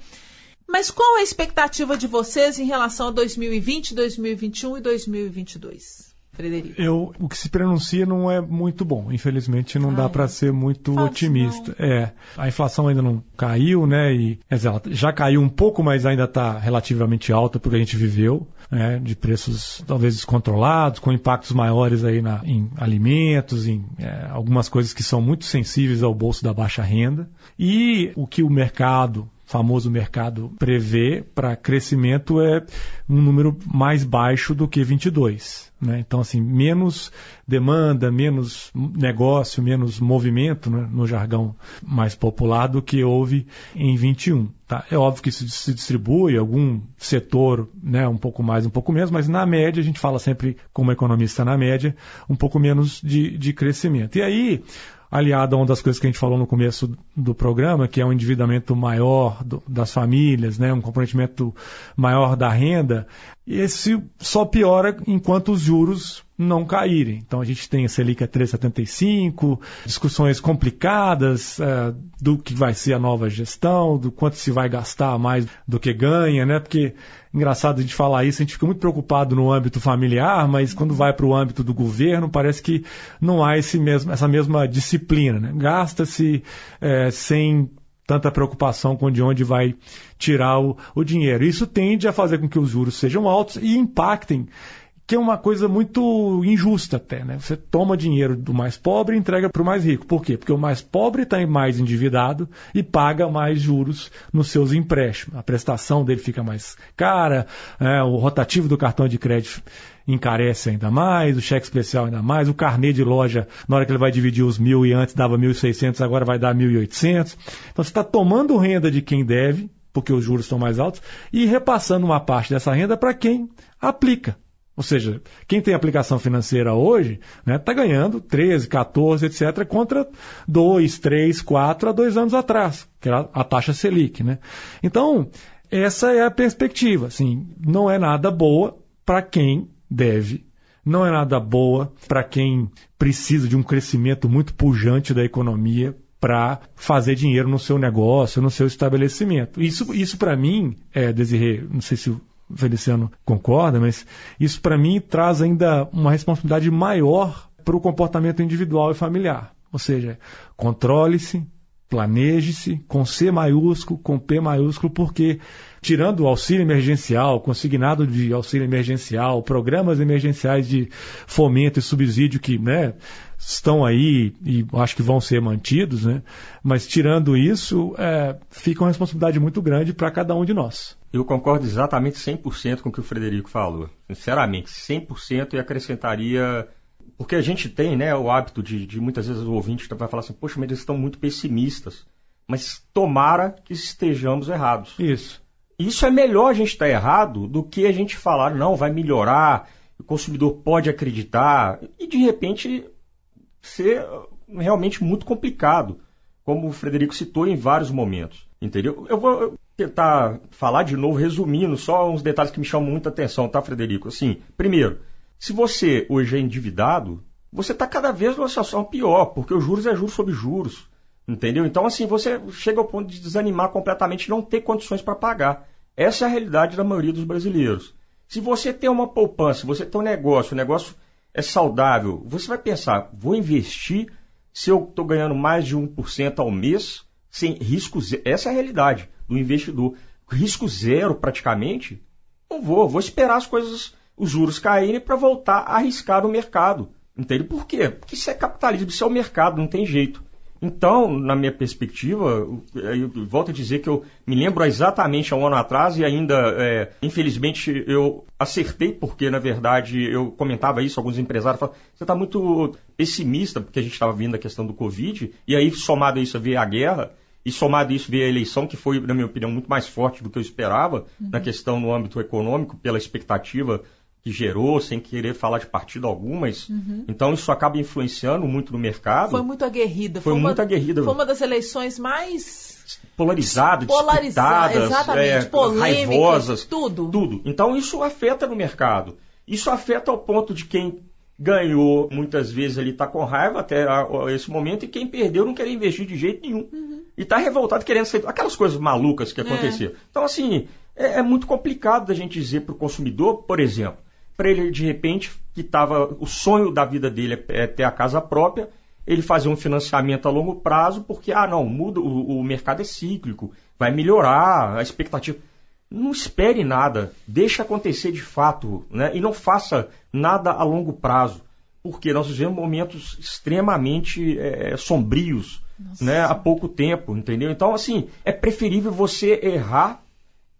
Mas qual a expectativa de vocês em relação a 2020, 2021 e 2022? Frederico? Eu, o que se pronuncia não é muito bom. Infelizmente, não Ah, dá é. para ser muito Fala otimista. É, a inflação ainda não caiu, né? E quer dizer, ela já caiu um pouco, mas ainda está relativamente alta porque a gente viveu, né? De preços talvez descontrolados, com impactos maiores aí na, em alimentos, em é, algumas coisas que são muito sensíveis ao bolso da baixa renda. E o que o mercado famoso mercado prevê para crescimento é um número mais baixo do que 22. Né? Então, assim, menos demanda, menos negócio, menos movimento, né? no jargão mais popular, do que houve em 21. Tá? É óbvio que isso se distribui, algum setor né, um pouco mais, um pouco menos, mas na média, a gente fala sempre, como economista na média, um pouco menos de, de crescimento. E aí, aliado a uma das coisas que a gente falou no começo do programa, que é um endividamento maior do, das famílias, né, um comprometimento maior da renda, esse só piora enquanto os juros não caírem. Então a gente tem a Selic a 3,75, discussões complicadas uh, do que vai ser a nova gestão, do quanto se vai gastar mais do que ganha, né? Porque engraçado a gente falar isso, a gente fica muito preocupado no âmbito familiar, mas quando vai para o âmbito do governo, parece que não há esse mesmo, essa mesma disciplina. Né? Gasta-se é, sem tanta preocupação com de onde vai tirar o, o dinheiro. Isso tende a fazer com que os juros sejam altos e impactem que é uma coisa muito injusta até, né? Você toma dinheiro do mais pobre e entrega para o mais rico. Por quê? Porque o mais pobre está mais endividado e paga mais juros nos seus empréstimos. A prestação dele fica mais cara, é, o rotativo do cartão de crédito encarece ainda mais, o cheque especial ainda mais, o carnê de loja, na hora que ele vai dividir os mil e antes dava 1.600, agora vai dar 1.800. Então você está tomando renda de quem deve, porque os juros estão mais altos, e repassando uma parte dessa renda para quem aplica. Ou seja, quem tem aplicação financeira hoje está né, tá ganhando 13, 14, etc., contra 2, 3, 4 há dois anos atrás, que era a taxa Selic. Né? Então, essa é a perspectiva. Assim, não é nada boa para quem deve, não é nada boa para quem precisa de um crescimento muito pujante da economia para fazer dinheiro no seu negócio, no seu estabelecimento. Isso, isso para mim, é, Desirê, não sei se o Feliciano concorda, mas isso para mim traz ainda uma responsabilidade maior para o comportamento individual e familiar. Ou seja, controle-se, planeje-se com C maiúsculo, com P maiúsculo, porque tirando o auxílio emergencial, consignado de auxílio emergencial, programas emergenciais de fomento e subsídio que né, estão aí e acho que vão ser mantidos, né? mas tirando isso, é, fica uma responsabilidade muito grande para cada um de nós. Eu concordo exatamente 100% com o que o Frederico falou. Sinceramente, 100% e acrescentaria. Porque a gente tem né, o hábito de, de muitas vezes o ouvinte vai falar assim: poxa, mas eles estão muito pessimistas. Mas tomara que estejamos errados. Isso. Isso é melhor a gente estar errado do que a gente falar, não, vai melhorar, o consumidor pode acreditar, e de repente ser realmente muito complicado, como o Frederico citou em vários momentos. Entendeu? Eu vou tentar falar de novo, resumindo, só uns detalhes que me chamam muita atenção, tá, Frederico? Assim, primeiro, se você hoje é endividado, você está cada vez numa situação pior, porque os juros é juros sobre juros. Entendeu? Então, assim, você chega ao ponto de desanimar completamente não ter condições para pagar. Essa é a realidade da maioria dos brasileiros. Se você tem uma poupança, se você tem um negócio, o negócio é saudável, você vai pensar, vou investir se eu estou ganhando mais de 1% ao mês, sem risco zero. Essa é a realidade do investidor. Risco zero, praticamente, não vou. Vou esperar as coisas, os juros caírem para voltar a arriscar no mercado. Entende? Por quê? Porque isso é capitalismo, isso é o mercado, não tem jeito. Então, na minha perspectiva, eu volto a dizer que eu me lembro exatamente há um ano atrás e ainda, é, infelizmente, eu acertei, porque na verdade eu comentava isso, alguns empresários falavam, você está muito pessimista, porque a gente estava vindo a questão do Covid, e aí somado a isso veio a guerra, e somado a isso veio a eleição, que foi, na minha opinião, muito mais forte do que eu esperava, uhum. na questão no âmbito econômico, pela expectativa que gerou, sem querer falar de partido algum, mas uhum. então isso acaba influenciando muito no mercado. Foi muito aguerrida. Foi, foi muito uma, aguerrida. Foi uma das eleições mais polarizadas, polarizadas, exatamente, é, polêmicas, raivosas, tudo. Tudo. Então isso afeta no mercado. Isso afeta ao ponto de quem ganhou muitas vezes ele está com raiva até esse momento e quem perdeu não quer investir de jeito nenhum. Uhum. E está revoltado querendo ser aquelas coisas malucas que aconteceram. É. Então assim, é, é muito complicado da gente dizer para o consumidor, por exemplo, para ele, de repente, que estava. O sonho da vida dele é ter a casa própria, ele fazer um financiamento a longo prazo, porque, ah, não, muda, o, o mercado é cíclico, vai melhorar, a expectativa. Não espere nada, deixe acontecer de fato, né? E não faça nada a longo prazo, porque nós vivemos momentos extremamente é, sombrios, né? Há pouco tempo, entendeu? Então, assim, é preferível você errar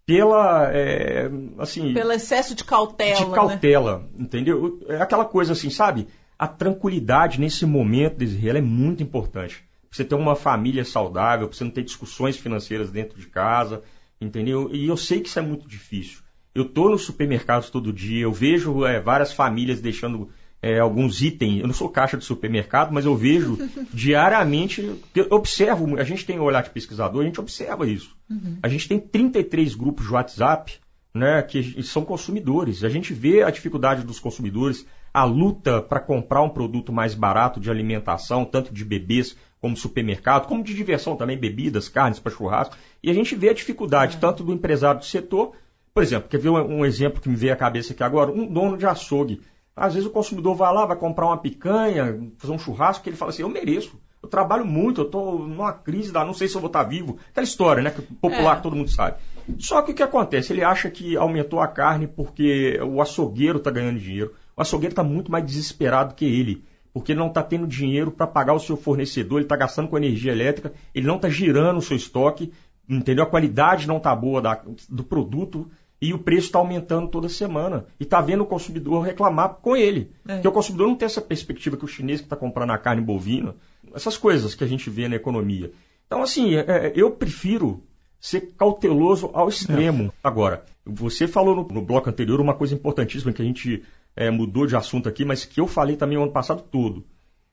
pela é, assim pelo excesso de cautela de cautela né? entendeu? É aquela coisa assim sabe? A tranquilidade nesse momento ela é muito importante. Pra você ter uma família saudável para você não ter discussões financeiras dentro de casa entendeu? E eu sei que isso é muito difícil. Eu tô nos supermercados todo dia eu vejo é, várias famílias deixando é, alguns itens. Eu não sou caixa de supermercado, mas eu vejo diariamente, eu observo, a gente tem um olhar de pesquisador, a gente observa isso. Uhum. A gente tem 33 grupos de WhatsApp né, que são consumidores. A gente vê a dificuldade dos consumidores, a luta para comprar um produto mais barato de alimentação, tanto de bebês como supermercado, como de diversão também, bebidas, carnes para churrasco. E a gente vê a dificuldade é. tanto do empresário do setor, por exemplo, quer ver um, um exemplo que me veio à cabeça aqui agora? Um dono de açougue às vezes o consumidor vai lá, vai comprar uma picanha, fazer um churrasco, que ele fala assim, eu mereço. Eu trabalho muito, eu estou numa crise, não sei se eu vou estar vivo. Aquela história, né? Que popular, é. todo mundo sabe. Só que o que acontece? Ele acha que aumentou a carne porque o açougueiro está ganhando dinheiro. O açougueiro está muito mais desesperado que ele. Porque ele não está tendo dinheiro para pagar o seu fornecedor, ele está gastando com energia elétrica, ele não está girando o seu estoque, entendeu? A qualidade não está boa da, do produto e o preço está aumentando toda semana. E está vendo o consumidor reclamar com ele. É. Porque o consumidor não tem essa perspectiva que o chinês que está comprando a carne bovina, essas coisas que a gente vê na economia. Então, assim, é, é eu prefiro ser cauteloso ao extremo. É. Agora, você falou no, no, bloco anterior uma coisa importantíssima que a gente é, mudou de assunto aqui, mas que eu falei também o ano passado todo.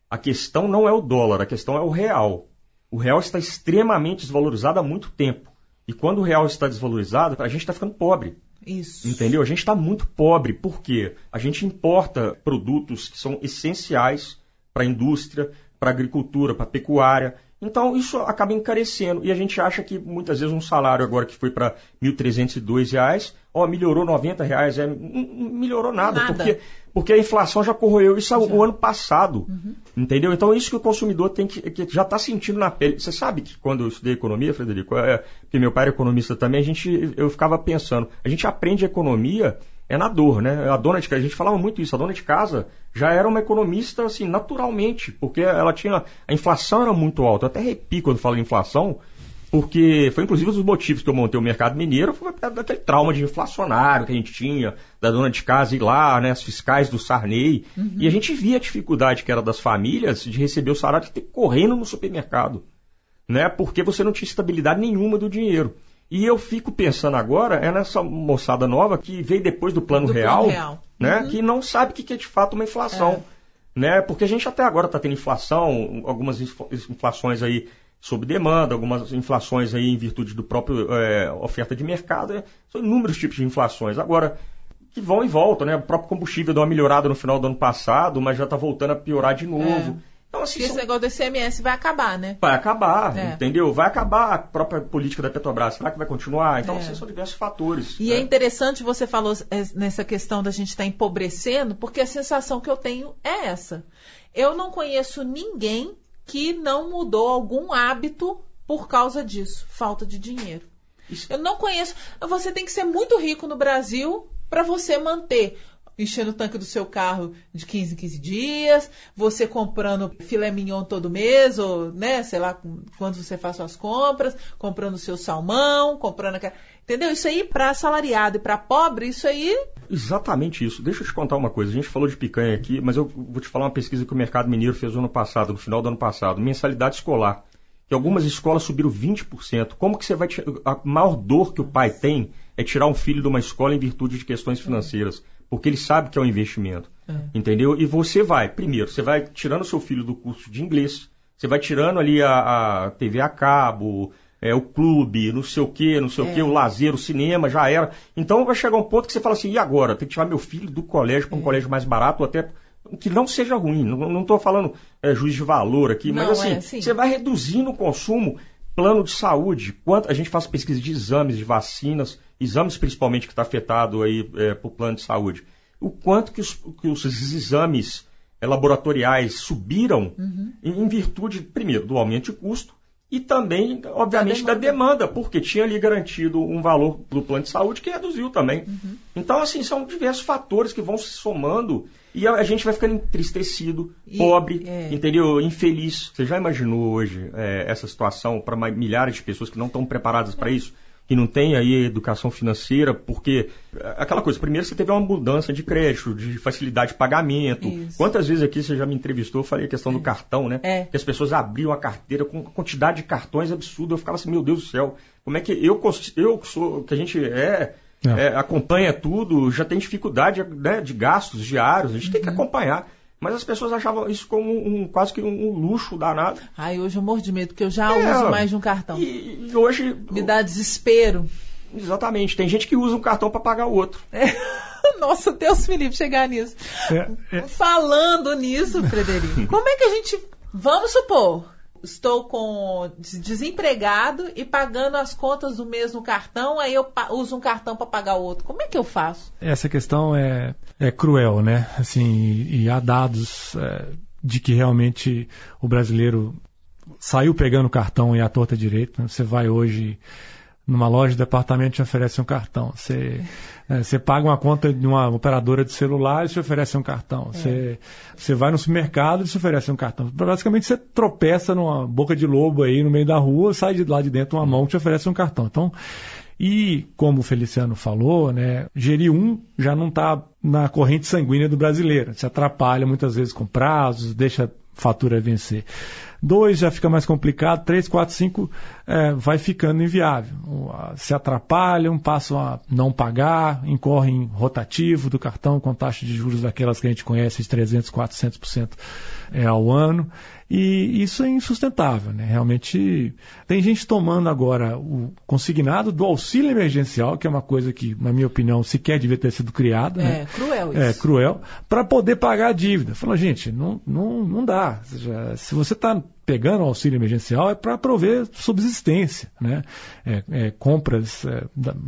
A questão não é o dólar, a questão é o real. O real está extremamente desvalorizado há muito tempo. E quando o real está desvalorizado, a gente está ficando pobre. Isso. Entendeu? A gente está muito pobre. Por quê? A gente importa produtos que são essenciais para a indústria, para a agricultura, para a pecuária. Então, isso acaba encarecendo. E a gente acha que muitas vezes um salário agora que foi para R$ 1.302, ó, melhorou R$ reais. É, não melhorou nada, nada. Porque, porque a inflação já corroeu isso já. o ano passado. Uhum. Entendeu? Então, isso que o consumidor tem que, que já está sentindo na pele. Você sabe que quando eu estudei economia, Frederico, é, porque meu pai era economista também, a gente, eu ficava pensando, a gente aprende economia é na dor, né? A dona de casa, a gente falava muito isso, a dona de casa já era uma economista, assim, naturalmente, porque ela tinha, a inflação era muito alta. Eu até arrepio quando falo em inflação, porque foi inclusive um dos motivos que eu montei o mercado mineiro, foi daquele trauma de inflacionário que a gente tinha, da dona de casa ir lá, né, as fiscais do Sarney, uhum. e a gente via a dificuldade que era das famílias de receber o salário de ter correndo no supermercado, né, porque você não tinha estabilidade nenhuma do dinheiro. E eu fico pensando agora é nessa moçada nova que veio depois do plano, do real, plano real, né? Uhum. Que não sabe o que é de fato uma inflação. É. Né? Porque a gente até agora está tendo inflação, algumas inflações aí sob demanda, algumas inflações aí em virtude do próprio é, oferta de mercado, é, são inúmeros tipos de inflações. Agora, que vão e voltam, né? O próprio combustível deu uma melhorada no final do ano passado, mas já está voltando a piorar de novo. É. Então, assim, Esse são... negócio do ICMS vai acabar, né? Vai acabar, é. entendeu? Vai acabar a própria política da Petrobras. Será que vai continuar? Então, é. assim, são diversos fatores. E né? é interessante você falou é, nessa questão da gente estar tá empobrecendo, porque a sensação que eu tenho é essa. Eu não conheço ninguém que não mudou algum hábito por causa disso, falta de dinheiro. Isso. Eu não conheço. Você tem que ser muito rico no Brasil para você manter enchendo o tanque do seu carro de 15 em 15 dias, você comprando filé mignon todo mês, ou, né, sei lá, quando você faz suas compras, comprando o seu salmão, comprando aquela... Entendeu? Isso aí, para assalariado e para pobre, isso aí. Exatamente isso. Deixa eu te contar uma coisa. A gente falou de picanha aqui, mas eu vou te falar uma pesquisa que o Mercado Mineiro fez no ano passado, no final do ano passado. Mensalidade escolar. Que algumas escolas subiram 20%. Como que você vai. A maior dor que o pai tem é tirar um filho de uma escola em virtude de questões financeiras porque ele sabe que é um investimento. É. Entendeu? E você vai, primeiro, você vai tirando o seu filho do curso de inglês, você vai tirando ali a, a TV a cabo, é, o clube, não sei o que, não sei é. o que, o lazer, o cinema, já era. Então vai chegar um ponto que você fala assim, e agora? Tem que tirar meu filho do colégio para um é. colégio mais barato, ou até que não seja ruim. Não estou falando é, juiz de valor aqui, não, mas assim, é, assim, você vai reduzindo o consumo plano de saúde, quanto a gente faz pesquisa de exames, de vacinas, exames principalmente que está afetado aí é, por plano de saúde. o quanto que os, que os exames laboratoriais subiram uhum. em, em virtude, primeiro, do aumento de custo e também, obviamente, da demanda. da demanda, porque tinha ali garantido um valor do plano de saúde que reduziu também. Uhum. Então, assim, são diversos fatores que vão se somando e a, gente vai ficando entristecido, e, pobre, é... entendeu? Infeliz. Você já imaginou hoje é, essa situação para milhares de pessoas que não estão preparadas para isso? Que não tem aí educação financeira, porque aquela coisa, primeiro você teve uma mudança de crédito, de facilidade de pagamento. Isso. Quantas vezes aqui você já me entrevistou, eu falei a questão é. do cartão, né? É. Que as pessoas abriam a carteira com quantidade de cartões absurda. Eu ficava assim, meu Deus do céu, como é que eu, eu sou, que a gente é, é. é acompanha tudo, já tem dificuldade né, de gastos diários, a gente uhum. tem que uhum. acompanhar. Mas as pessoas achavam isso como um, quase que um, luxo danado. Ai, hoje eu morro de medo, porque eu já é, uso mais de um cartão. E, e hoje. Me dá desespero. Exatamente. Tem gente que usa um cartão para pagar o outro. É. Nossa, Deus me livre chegar nisso. É, é. Falando nisso, Frederico, como é que a gente. Vamos supor, estou com desempregado e pagando as contas do mês no cartão, aí eu uso um cartão para pagar o outro. Como é que eu faço? Essa questão é, é cruel, né? Assim, e há dados é, de que realmente o brasileiro saiu pegando cartão e a torta direito. Né? Você vai hoje numa loja de departamento te oferece um cartão. Você, é, você paga uma conta de uma operadora de celular e te oferece um cartão. É. Você, você vai no supermercado e te oferece um cartão. Basicamente você tropeça numa boca de lobo aí no meio da rua, sai de lá de dentro uma mão que te oferece um cartão. Então, e como o Feliciano falou, né, gerir um já não está na corrente sanguínea do brasileiro. Se atrapalha muitas vezes com prazos, deixa fatura vencer. Dois já fica mais complicado, três, quatro, cinco é, vai ficando inviável. Se atrapalham, passam a não pagar, incorrem rotativo do cartão com taxa de juros daquelas que a gente conhece de 300, 400% é, ao ano. E isso é insustentável, né? Realmente tem gente tomando agora o consignado do auxílio emergencial, que é uma coisa que, na minha opinião, sequer devia ter sido criada. É né? cruel isso. É cruel, para poder pagar a dívida. Fala, gente, não, não, não dá. Seja, se você está pegando o auxílio emergencial é para prover subsistência, né? É, é, compras, é,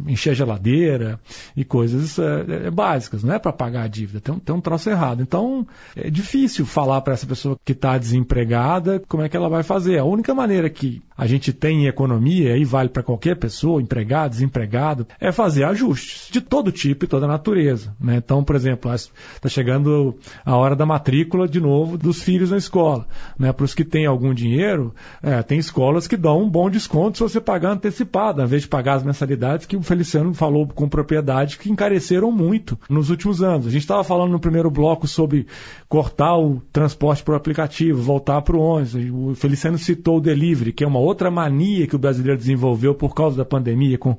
encher geladeira e coisas é, é, básicas, não é para pagar a dívida, tem, tem um troço errado. Então é difícil falar para essa pessoa que está desempregada como é que ela vai fazer. A única maneira que a gente tem em economia, e vale para qualquer pessoa, empregado, desempregado, é fazer ajustes de todo tipo e toda natureza. Né? Então, por exemplo, está chegando a hora da matrícula de novo dos filhos na escola. Né? Para os que têm algum dinheiro, é, tem escolas que dão um bom desconto se você pagar antecipado, ao invés de pagar as mensalidades que o Feliciano falou com propriedade que encareceram muito nos últimos anos. A gente estava falando no primeiro bloco sobre cortar o transporte por aplicativo, voltar para o ônibus. O Feliciano citou o delivery, que é uma outra mania que o brasileiro desenvolveu por causa da pandemia com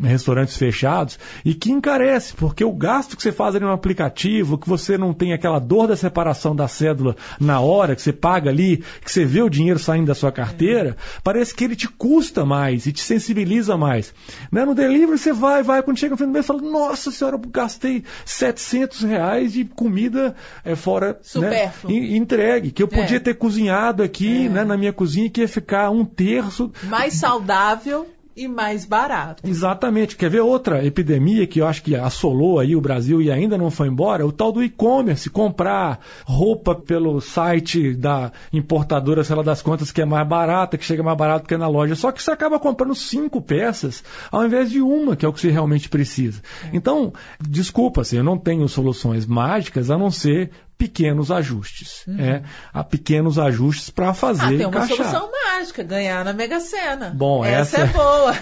restaurantes fechados e que encarece, porque o gasto que você faz ali no aplicativo, que você não tem aquela dor da separação da cédula na hora, que você paga ali, que você vê o dinheiro saindo da sua carteira, parece que ele te custa mais e te sensibiliza mais. Né? No delivery você vai, vai, quando chega no fim do mês, fala, nossa senhora, eu gastei 700 reais de comida é, fora né, entregue, que eu podia é. ter cozinhado aqui é. né, na minha cozinha que ia ficar um terço. Mais saudável e mais barato. Exatamente. Quer ver outra epidemia que eu acho que assolou aí o Brasil e ainda não foi embora? O tal do e-commerce, comprar roupa pelo site da importadora, sei lá das contas, que é mais barata, que chega mais barato que na loja. Só que você acaba comprando cinco peças ao invés de uma, que é o que você realmente precisa. É. Então, desculpa, assim, eu não tenho soluções mágicas a não ser pequenos ajustes. Uhum. É, há pequenos ajustes para fazer. Ah, tem uma encaixar. solução mágica, ganhar na Mega Sena. Bom, essa, essa é boa.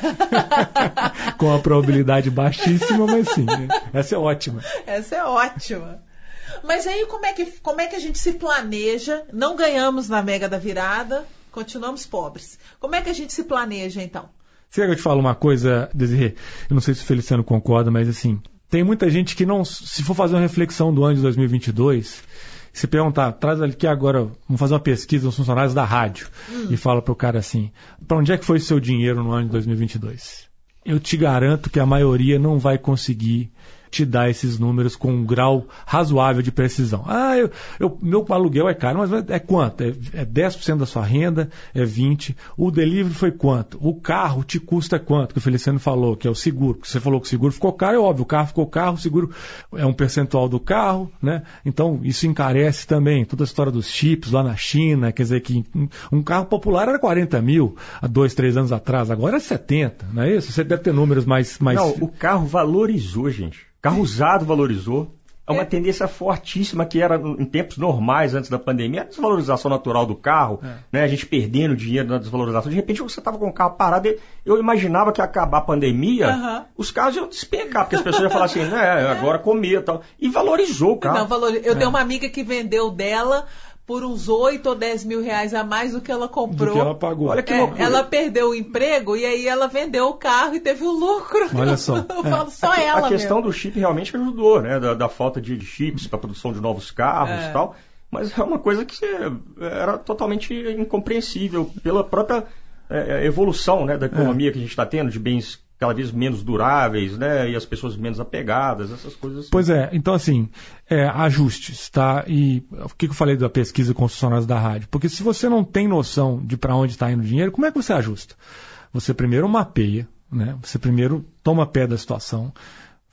Com a probabilidade baixíssima, mas sim. Essa é ótima. Essa é ótima. Mas aí como é que, como é que a gente se planeja? Não ganhamos na Mega da Virada, continuamos pobres. Como é que a gente se planeja então? Quer que eu te fale uma coisa, Desirê? Eu não sei se o Feliciano concorda, mas assim, tem muita gente que não, se for fazer uma reflexão do ano de 2022, se perguntar, traz aqui agora, vamos fazer uma pesquisa nos funcionários da rádio hum. e fala para o cara assim, para onde é que foi seu dinheiro no ano de 2022? Eu te garanto que a maioria não vai conseguir te dar esses números com um grau razoável de precisão. Ah, eu, eu, meu aluguel é caro, mas é quanto? É, é 10% da sua renda? É 20%? O delivery foi quanto? O carro te custa quanto? Que o Feliciano falou, que é o seguro. Você falou que o seguro ficou caro, é óbvio, o carro ficou caro, o seguro é um percentual do carro, né? Então, isso encarece também. Toda a história dos chips lá na China, quer dizer que um carro popular era 40 mil há dois, três anos atrás, agora é 70, não é isso? Você deve ter números mais. mais... Não, o carro valorizou, gente. Carro usado valorizou. É uma é. tendência fortíssima que era em tempos normais, antes da pandemia, a desvalorização natural do carro, é. né? A gente perdendo dinheiro na desvalorização. De repente você estava com o carro parado. Eu imaginava que ia acabar a pandemia, os carros iam despencar, porque as pessoas iam falar assim, né, agora comia e tal. E valorizou o carro. Não, valor... Eu é. tenho uma amiga que vendeu dela por uns 8 ou 10 mil reais a mais do que ela comprou. Do que ela pagou. Olha que é, ela perdeu o emprego e aí ela vendeu o carro e teve o lucro. Olha só. Eu é. falo só a, ela. A questão mesmo. do chip realmente ajudou, né? Da, da falta de chips para a produção de novos carros é. e tal. Mas é uma coisa que era totalmente incompreensível pela própria é, evolução né, da economia é. que a gente está tendo, de bens cada vez menos duráveis, né? E as pessoas menos apegadas, essas coisas. Assim. Pois é, então assim, é, ajustes, tá? E o que eu falei da pesquisa funcionários da rádio? Porque se você não tem noção de para onde está indo o dinheiro, como é que você ajusta? Você primeiro mapeia, né? Você primeiro toma pé da situação,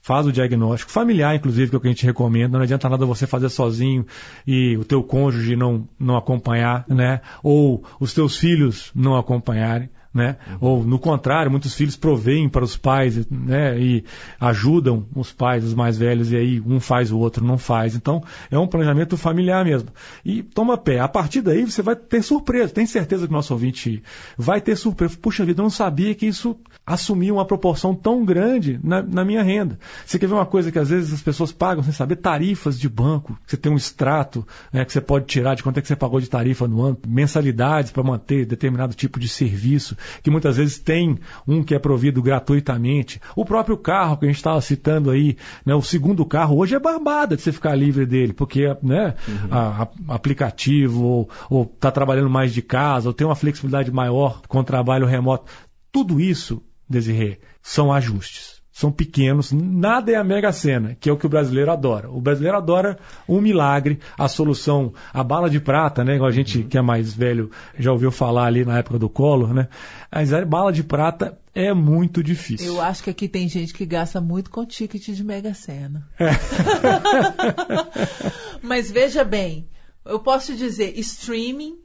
faz o diagnóstico familiar, inclusive, que é o que a gente recomenda. Não adianta nada você fazer sozinho e o teu cônjuge não, não acompanhar, né? Ou os teus filhos não acompanharem né? Uhum. Ou no contrário, muitos filhos provêm para os pais, né? E ajudam os pais, os mais velhos, e aí um faz o outro não faz. Então é um planejamento familiar mesmo. E toma pé. A partir daí você vai ter surpresa. Tem certeza que o nosso ouvinte vai ter surpresa. Puxa vida, eu não sabia que isso assumia uma proporção tão grande na, na minha renda. Você quer ver uma coisa que às vezes as pessoas pagam sem saber tarifas de banco. Você tem um extrato né, que você pode tirar de quanto é que você pagou de tarifa no ano, mensalidades para manter determinado tipo de serviço que muitas vezes tem um que é provido gratuitamente. O próprio carro que a gente estava citando aí, né, o segundo carro, hoje é barbada de você ficar livre dele, porque né, uhum. a, a, aplicativo, ou está trabalhando mais de casa, ou tem uma flexibilidade maior com o trabalho remoto. Tudo isso, Desirê, são ajustes são pequenos, nada é a mega cena, que é o que o brasileiro adora. O brasileiro adora um milagre, a solução, a bala de prata, né? Igual a gente que é mais velho já ouviu falar ali na época do Collor, né? Mas a bala de prata é muito difícil. Eu acho que aqui tem gente que gasta muito com ticket de mega cena. É. Mas veja bem, eu posso dizer, streaming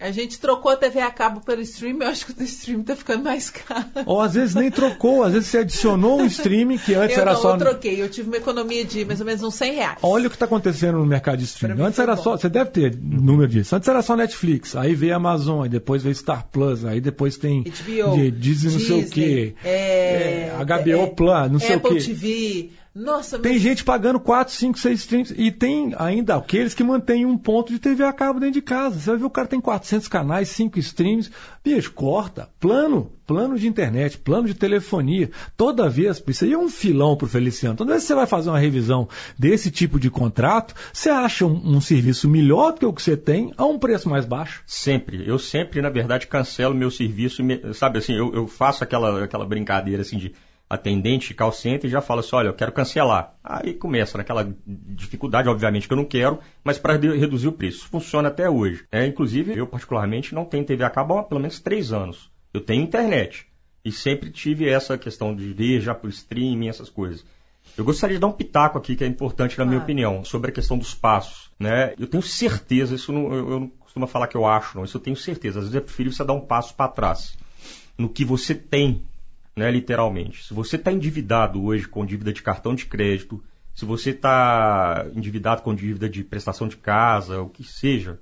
a gente trocou a TV a cabo pelo stream, eu acho que o stream tá ficando mais caro. Ou às vezes nem trocou, às vezes você adicionou um streaming que antes eu era não, só. Eu troquei, eu tive uma economia de mais ou menos uns 100 reais. Olha o que está acontecendo no mercado de streaming. Antes era bom. só, você deve ter número disso. Antes era só Netflix, aí veio Amazon, aí depois veio Star Plus, aí depois tem HBO, Disney, Disney não sei o quê, é, é, HBO é, Plus, não sei Apple o quê. TV. Nossa, Tem gente pagando 4, 5, 6 streams. E tem ainda aqueles que mantêm um ponto de TV a cabo dentro de casa. Você vai ver o cara tem 400 canais, 5 streams. Bicho, corta. Plano. Plano de internet, plano de telefonia. Toda vez, isso aí é um filão pro Feliciano. Toda vez que você vai fazer uma revisão desse tipo de contrato, você acha um, um serviço melhor do que o que você tem a um preço mais baixo? Sempre. Eu sempre, na verdade, cancelo meu serviço. Sabe assim, eu, eu faço aquela, aquela brincadeira assim de atendente call center já fala assim, olha, eu quero cancelar. Aí começa naquela dificuldade, obviamente que eu não quero, mas para reduzir o preço. Funciona até hoje. É, inclusive, eu particularmente não tenho TV a cabo há pelo menos três anos. Eu tenho internet. E sempre tive essa questão de ver já por streaming, essas coisas. Eu gostaria de dar um pitaco aqui, que é importante na minha opinião, sobre a questão dos passos. Né? Eu tenho certeza, isso não, eu não costumo falar que eu acho, não, isso eu tenho certeza. Às vezes é preferível você dar um passo para trás no que você tem né, literalmente. Se você está endividado hoje com dívida de cartão de crédito, se você está endividado com dívida de prestação de casa, o que seja,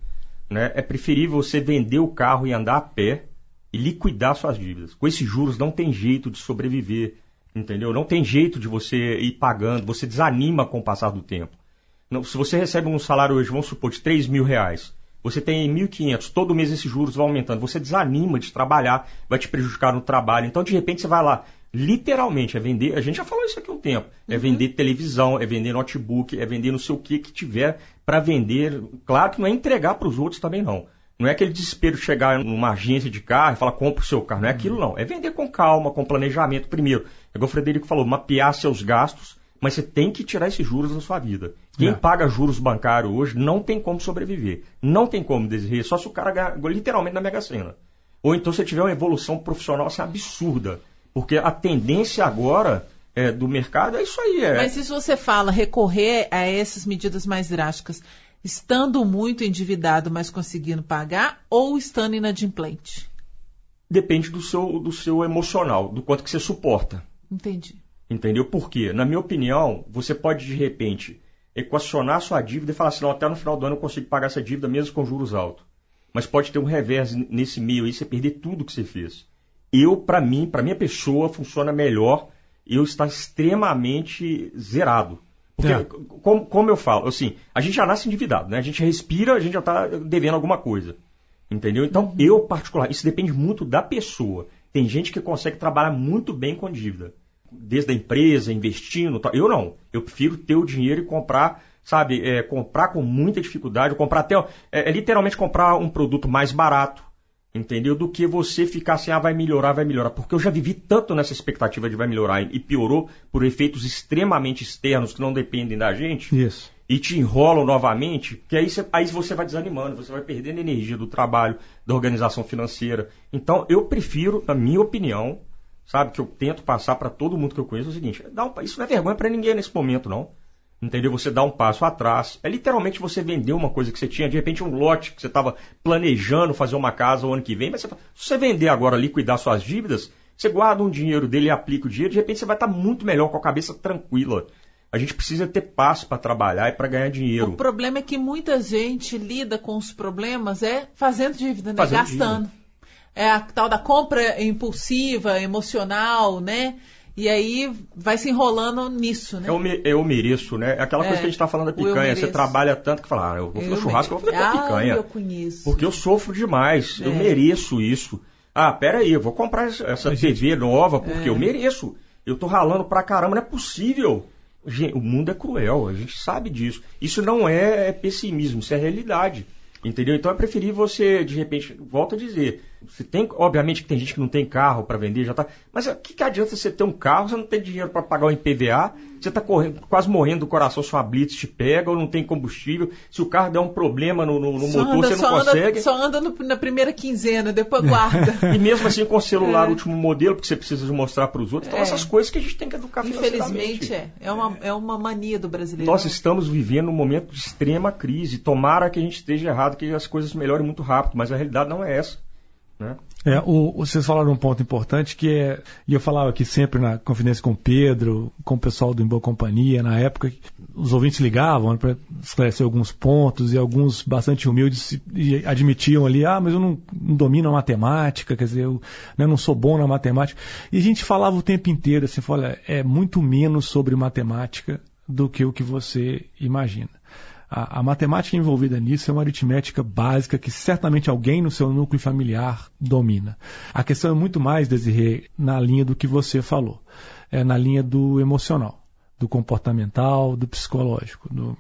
né, é preferível você vender o carro e andar a pé e liquidar suas dívidas. Com esses juros não tem jeito de sobreviver, entendeu? Não tem jeito de você ir pagando, você desanima com o passar do tempo. Não, se você recebe um salário hoje, vamos supor, de 3 mil reais, você tem 1.500, todo mês esses juros vão aumentando, você desanima de trabalhar, vai te prejudicar no trabalho. Então, de repente, você vai lá, literalmente, é vender, a gente já falou isso aqui há um tempo, é uhum. vender televisão, é vender notebook, é vender não sei o que que tiver para vender. Claro que não é entregar para os outros também não. Não é aquele desespero de chegar numa agência de carro e falar, compra o seu carro. Não é aquilo, não. É vender com calma, com planejamento primeiro. É igual o Frederico falou, mapear seus gastos Mas você tem que tirar esses juros da sua vida. Quem É. paga juros bancários hoje não tem como sobreviver. Não tem como desrer, só se o cara ganhar literalmente na Mega Sena. Ou então se tiver uma evolução profissional assim, absurda. Porque a tendência agora é, do mercado é isso aí. É, Mas se você fala recorrer a essas medidas mais drásticas, estando muito endividado, mas conseguindo pagar, ou estando inadimplente? Depende do seu, do seu emocional, do quanto que você suporta. Entendi. Entendeu? Por quê? Na minha opinião, você pode de repente equacionar sua dívida e falar assim, não, até no final do ano eu consigo pagar essa dívida mesmo com juros altos. Mas pode ter um revés nesse meio aí, você perder tudo que você fez. Eu, para mim, para minha pessoa, funciona melhor eu estar extremamente zerado. Porque, É. como, como eu falo, assim, a gente já nasce endividado, né? A gente respira, a gente já está devendo alguma coisa. Entendeu? Então, eu, particular, isso depende muito da pessoa. Tem gente que consegue trabalhar muito bem com dívida. Desde a empresa, investindo. tal. Eu não. Eu prefiro ter o dinheiro e comprar, sabe, é, comprar com muita dificuldade, comprar até. É, é literalmente comprar um produto mais barato, entendeu? Do que você ficar assim, ah, vai melhorar, vai melhorar. Porque eu já vivi tanto nessa expectativa de vai melhorar e piorou por efeitos extremamente externos que não dependem da gente Isso. e te enrolam novamente, que aí você, aí você vai desanimando, você vai perdendo energia do trabalho, da organização financeira. Então, eu prefiro, na minha opinião, sabe, que eu tento passar para todo mundo que eu conheço é o seguinte: dá um, isso não é vergonha para ninguém nesse momento, não. Entendeu? Você dá um passo atrás. É literalmente você vender uma coisa que você tinha, de repente um lote que você estava planejando fazer uma casa o ano que vem, mas você, se você vender agora, liquidar suas dívidas, você guarda um dinheiro dele e aplica o dinheiro, de repente você vai estar muito melhor, com a cabeça tranquila. A gente precisa ter passo para trabalhar e para ganhar dinheiro. O problema é que muita gente lida com os problemas é fazendo dívida, né? Fazendo Gastando. É a tal da compra impulsiva, emocional, né? E aí vai se enrolando nisso, né? Eu, me- eu mereço, né? É aquela coisa É, que a gente está falando da eu picanha. Você trabalha tanto que fala, ah, eu vou fazer Eu churrasco, eu vou fazer Ah, picanha. eu conheço. Porque eu sofro demais. Eu É. mereço isso. Ah, pera aí, eu vou comprar essa- TV nova porque É. eu mereço. Eu tô ralando pra caramba, não é possível. Gente, o mundo é cruel, a gente sabe disso. Isso não é pessimismo, isso é realidade. Entendeu? Então é preferível você, de repente, volta a dizer. Você tem, obviamente que tem gente que não tem carro para vender, já tá. Mas o que, que adianta você ter um carro, você não tem dinheiro para pagar o IPVA, você está quase morrendo do coração se uma blitz te pega ou não tem combustível. Se o carro der um problema no, no- no motor, anda- você não só anda- consegue. só anda no- na primeira quinzena, depois guarda. E mesmo assim com o celular É. último modelo, porque você precisa mostrar para os outros. Então, É. essas coisas que a gente tem que educar Infelizmente é. É uma, é uma mania do brasileiro. Nós estamos vivendo um momento de extrema crise. Tomara que a gente esteja errado, que as coisas melhorem muito rápido, mas a realidade não é essa. Né? É, o- vocês falaram um ponto importante que é, e eu falava aqui sempre na confidência com o Pedro, com o pessoal do Em Boa Companhia, na época, os ouvintes ligavam para esclarecer alguns pontos e alguns bastante humildes e admitiam ali, ah, mas eu não, não domino a matemática, quer dizer, eu né, não sou bom na matemática. E a gente falava o tempo inteiro assim, olha, é muito menos sobre matemática do que o que você imagina. A, a matemática envolvida nisso é uma aritmética básica que certamente alguém no seu núcleo familiar domina. A questão é muito mais, Desirê, na linha do que você falou. É na linha do emocional, do comportamental, do psicológico. Do,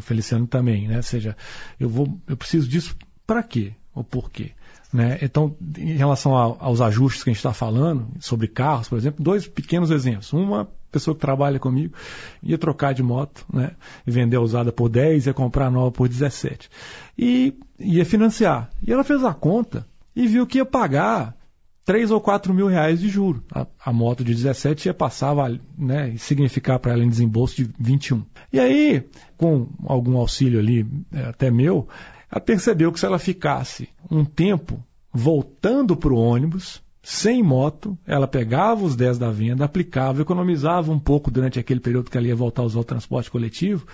Feliciano também, né? Ou seja, eu, vou, eu preciso disso para quê? Ou por quê? Né? Então, em relação a- aos ajustes que a gente está falando, sobre carros, por exemplo, dois pequenos exemplos. Uma pessoa que trabalha comigo ia trocar de moto, né? E vender a usada por 10, ia comprar a nova por 17. E ia financiar. E ela fez a conta e viu que ia pagar 3 ou 4 mil reais de juro. A, a moto de 17 ia passar, né, significar para ela em desembolso de 21. E aí, com algum auxílio ali, é, até meu, percebeu que se ela ficasse um tempo voltando para o ônibus, sem moto, ela pegava os 10 da venda, aplicava, economizava um pouco durante aquele período que ela ia voltar a usar o transporte coletivo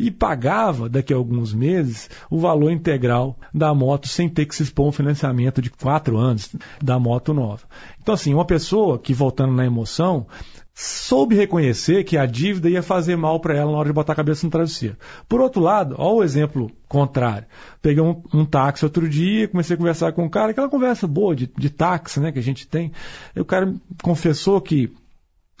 e pagava, daqui a alguns meses, o valor integral da moto sem ter que se expor a um financiamento de 4 anos da moto nova. Então, assim, uma pessoa que, voltando na emoção, soube reconhecer que a dívida ia fazer mal para ela na hora de botar a cabeça no travesseiro. Por outro lado, olha o exemplo contrário. Peguei um, um táxi outro dia, comecei a conversar com o cara, aquela conversa boa de, de táxi né, que a gente tem. E o cara confessou que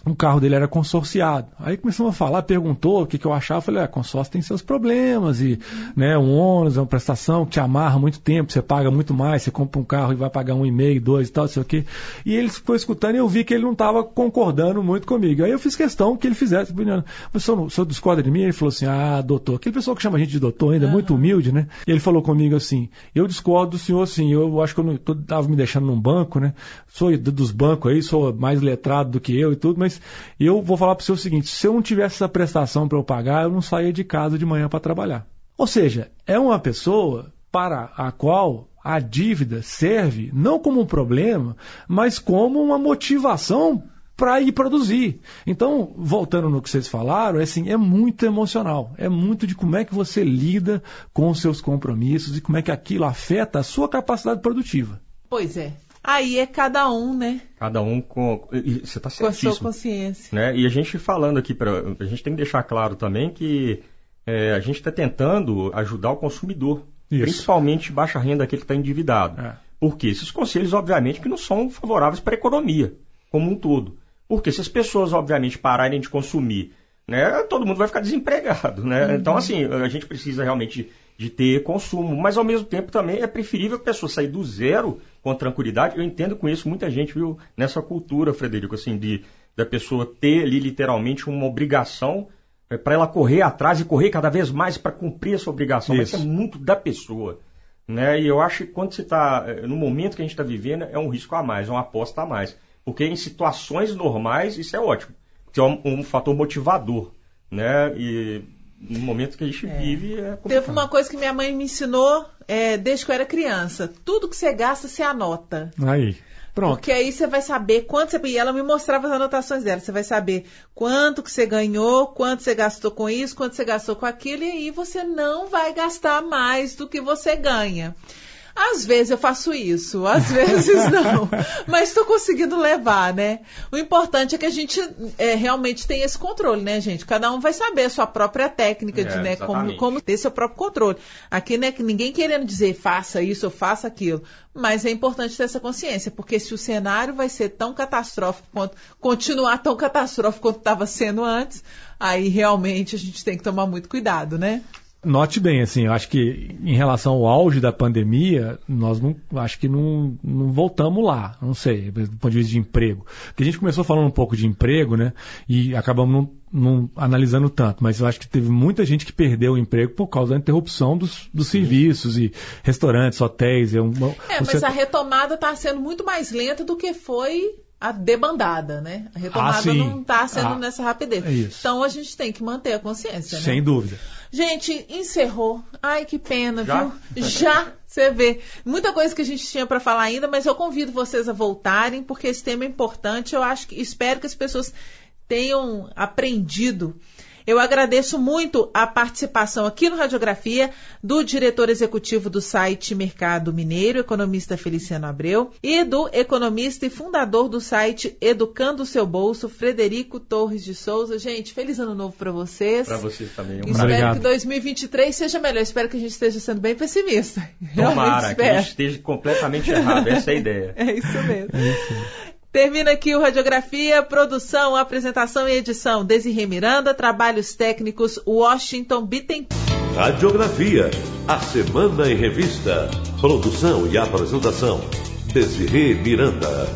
o carro dele era consorciado. Aí começamos a falar, perguntou o que, que eu achava. Eu falei, é, consórcio tem seus problemas, e né, um ônus é uma prestação que te amarra muito tempo, você paga muito mais, você compra um carro e vai pagar um e meio, dois e tal, sei o quê. E ele ficou escutando e eu vi que ele não estava concordando muito comigo. Aí eu fiz questão que ele fizesse. Mas o senhor, o senhor discorda de mim? Ele falou assim, ah, doutor. Aquele pessoal que chama a gente de doutor ainda, uhum. muito humilde, né? E ele falou comigo assim, eu discordo do senhor, assim, eu acho que eu estava me deixando num banco, né? Sou dos bancos aí, sou mais letrado do que eu e tudo, mas eu vou falar para você o seguinte: se eu não tivesse essa prestação para eu pagar, eu não saía de casa de manhã para trabalhar. Ou seja, é uma pessoa para a qual a dívida serve não como um problema, mas como uma motivação para ir produzir. Então, voltando no que vocês falaram, é, assim, é muito emocional. É muito de como é que você lida com os seus compromissos e como é que aquilo afeta a sua capacidade produtiva. Pois é. Aí é cada um, né? Cada um com. Você está certíssimo. Com a sua consciência. Né? E a gente falando aqui, pra... a gente tem que deixar claro também que é, a gente está tentando ajudar o consumidor. Isso. Principalmente baixa renda, aquele que está endividado. É. Porque esses conselhos, obviamente, que não são favoráveis para a economia como um todo. Porque se as pessoas, obviamente, pararem de consumir, né, todo mundo vai ficar desempregado. Né? Uhum. Então, assim, a gente precisa realmente de ter consumo, mas ao mesmo tempo também é preferível a pessoa sair do zero com tranquilidade. Eu entendo com isso muita gente, viu, nessa cultura, Frederico, assim, de da pessoa ter ali literalmente uma obrigação é, para ela correr atrás e correr cada vez mais para cumprir essa obrigação. Isso. Mas isso é muito da pessoa. Né? E eu acho que quando você está, é, no momento que a gente está vivendo, é um risco a mais, é uma aposta a mais. Porque em situações normais isso é ótimo, que é um, um fator motivador. Né? E no momento que a gente é. vive é complicado. Teve uma coisa que minha mãe me ensinou é, desde que eu era criança. Tudo que você gasta, você anota. Aí. Pronto. Porque aí você vai saber quanto você. E ela me mostrava as anotações dela. Você vai saber quanto que você ganhou, quanto você gastou com isso, quanto você gastou com aquilo, e aí você não vai gastar mais do que você ganha. Às vezes eu faço isso, às vezes não. Mas estou conseguindo levar, né? O importante é que a gente é, realmente tenha esse controle, né, gente? Cada um vai saber a sua própria técnica de, é, né, como, como, ter seu próprio controle. Aqui, né, ninguém querendo dizer faça isso ou faça aquilo. Mas é importante ter essa consciência, porque se o cenário vai ser tão catastrófico quanto, continuar tão catastrófico quanto estava sendo antes, aí realmente a gente tem que tomar muito cuidado, né? Note bem, assim, eu acho que em relação ao auge da pandemia, nós não, acho que não, não voltamos lá, não sei, do ponto de vista de emprego. Porque a gente começou falando um pouco de emprego, né, e acabamos não, não analisando tanto, mas eu acho que teve muita gente que perdeu o emprego por causa da interrupção dos, dos serviços e restaurantes, hotéis. É, uma, é mas a retomada está sendo muito mais lenta do que foi a debandada, né? A retomada ah, não está sendo ah, nessa rapidez. É então a gente tem que manter a consciência, né? Sem dúvida. Gente, encerrou. Ai, que pena, Já? viu? Já, você vê. Muita coisa que a gente tinha para falar ainda, mas eu convido vocês a voltarem, porque esse tema é importante. Eu acho que espero que as pessoas tenham aprendido eu agradeço muito a participação aqui no Radiografia do diretor executivo do site Mercado Mineiro, economista Feliciano Abreu, e do economista e fundador do site Educando o Seu Bolso, Frederico Torres de Souza. Gente, feliz ano novo para vocês. Para vocês também. Um espero obrigado. que 2023 seja melhor. Espero que a gente esteja sendo bem pessimista. Tomara, que a gente esteja completamente errado. Essa é a ideia. É isso mesmo. É isso. Termina aqui o Radiografia, produção, apresentação e edição. Desirê Miranda, trabalhos técnicos, Washington Bittencourt. Radiografia, a semana em revista. Produção e apresentação, Desirê Miranda.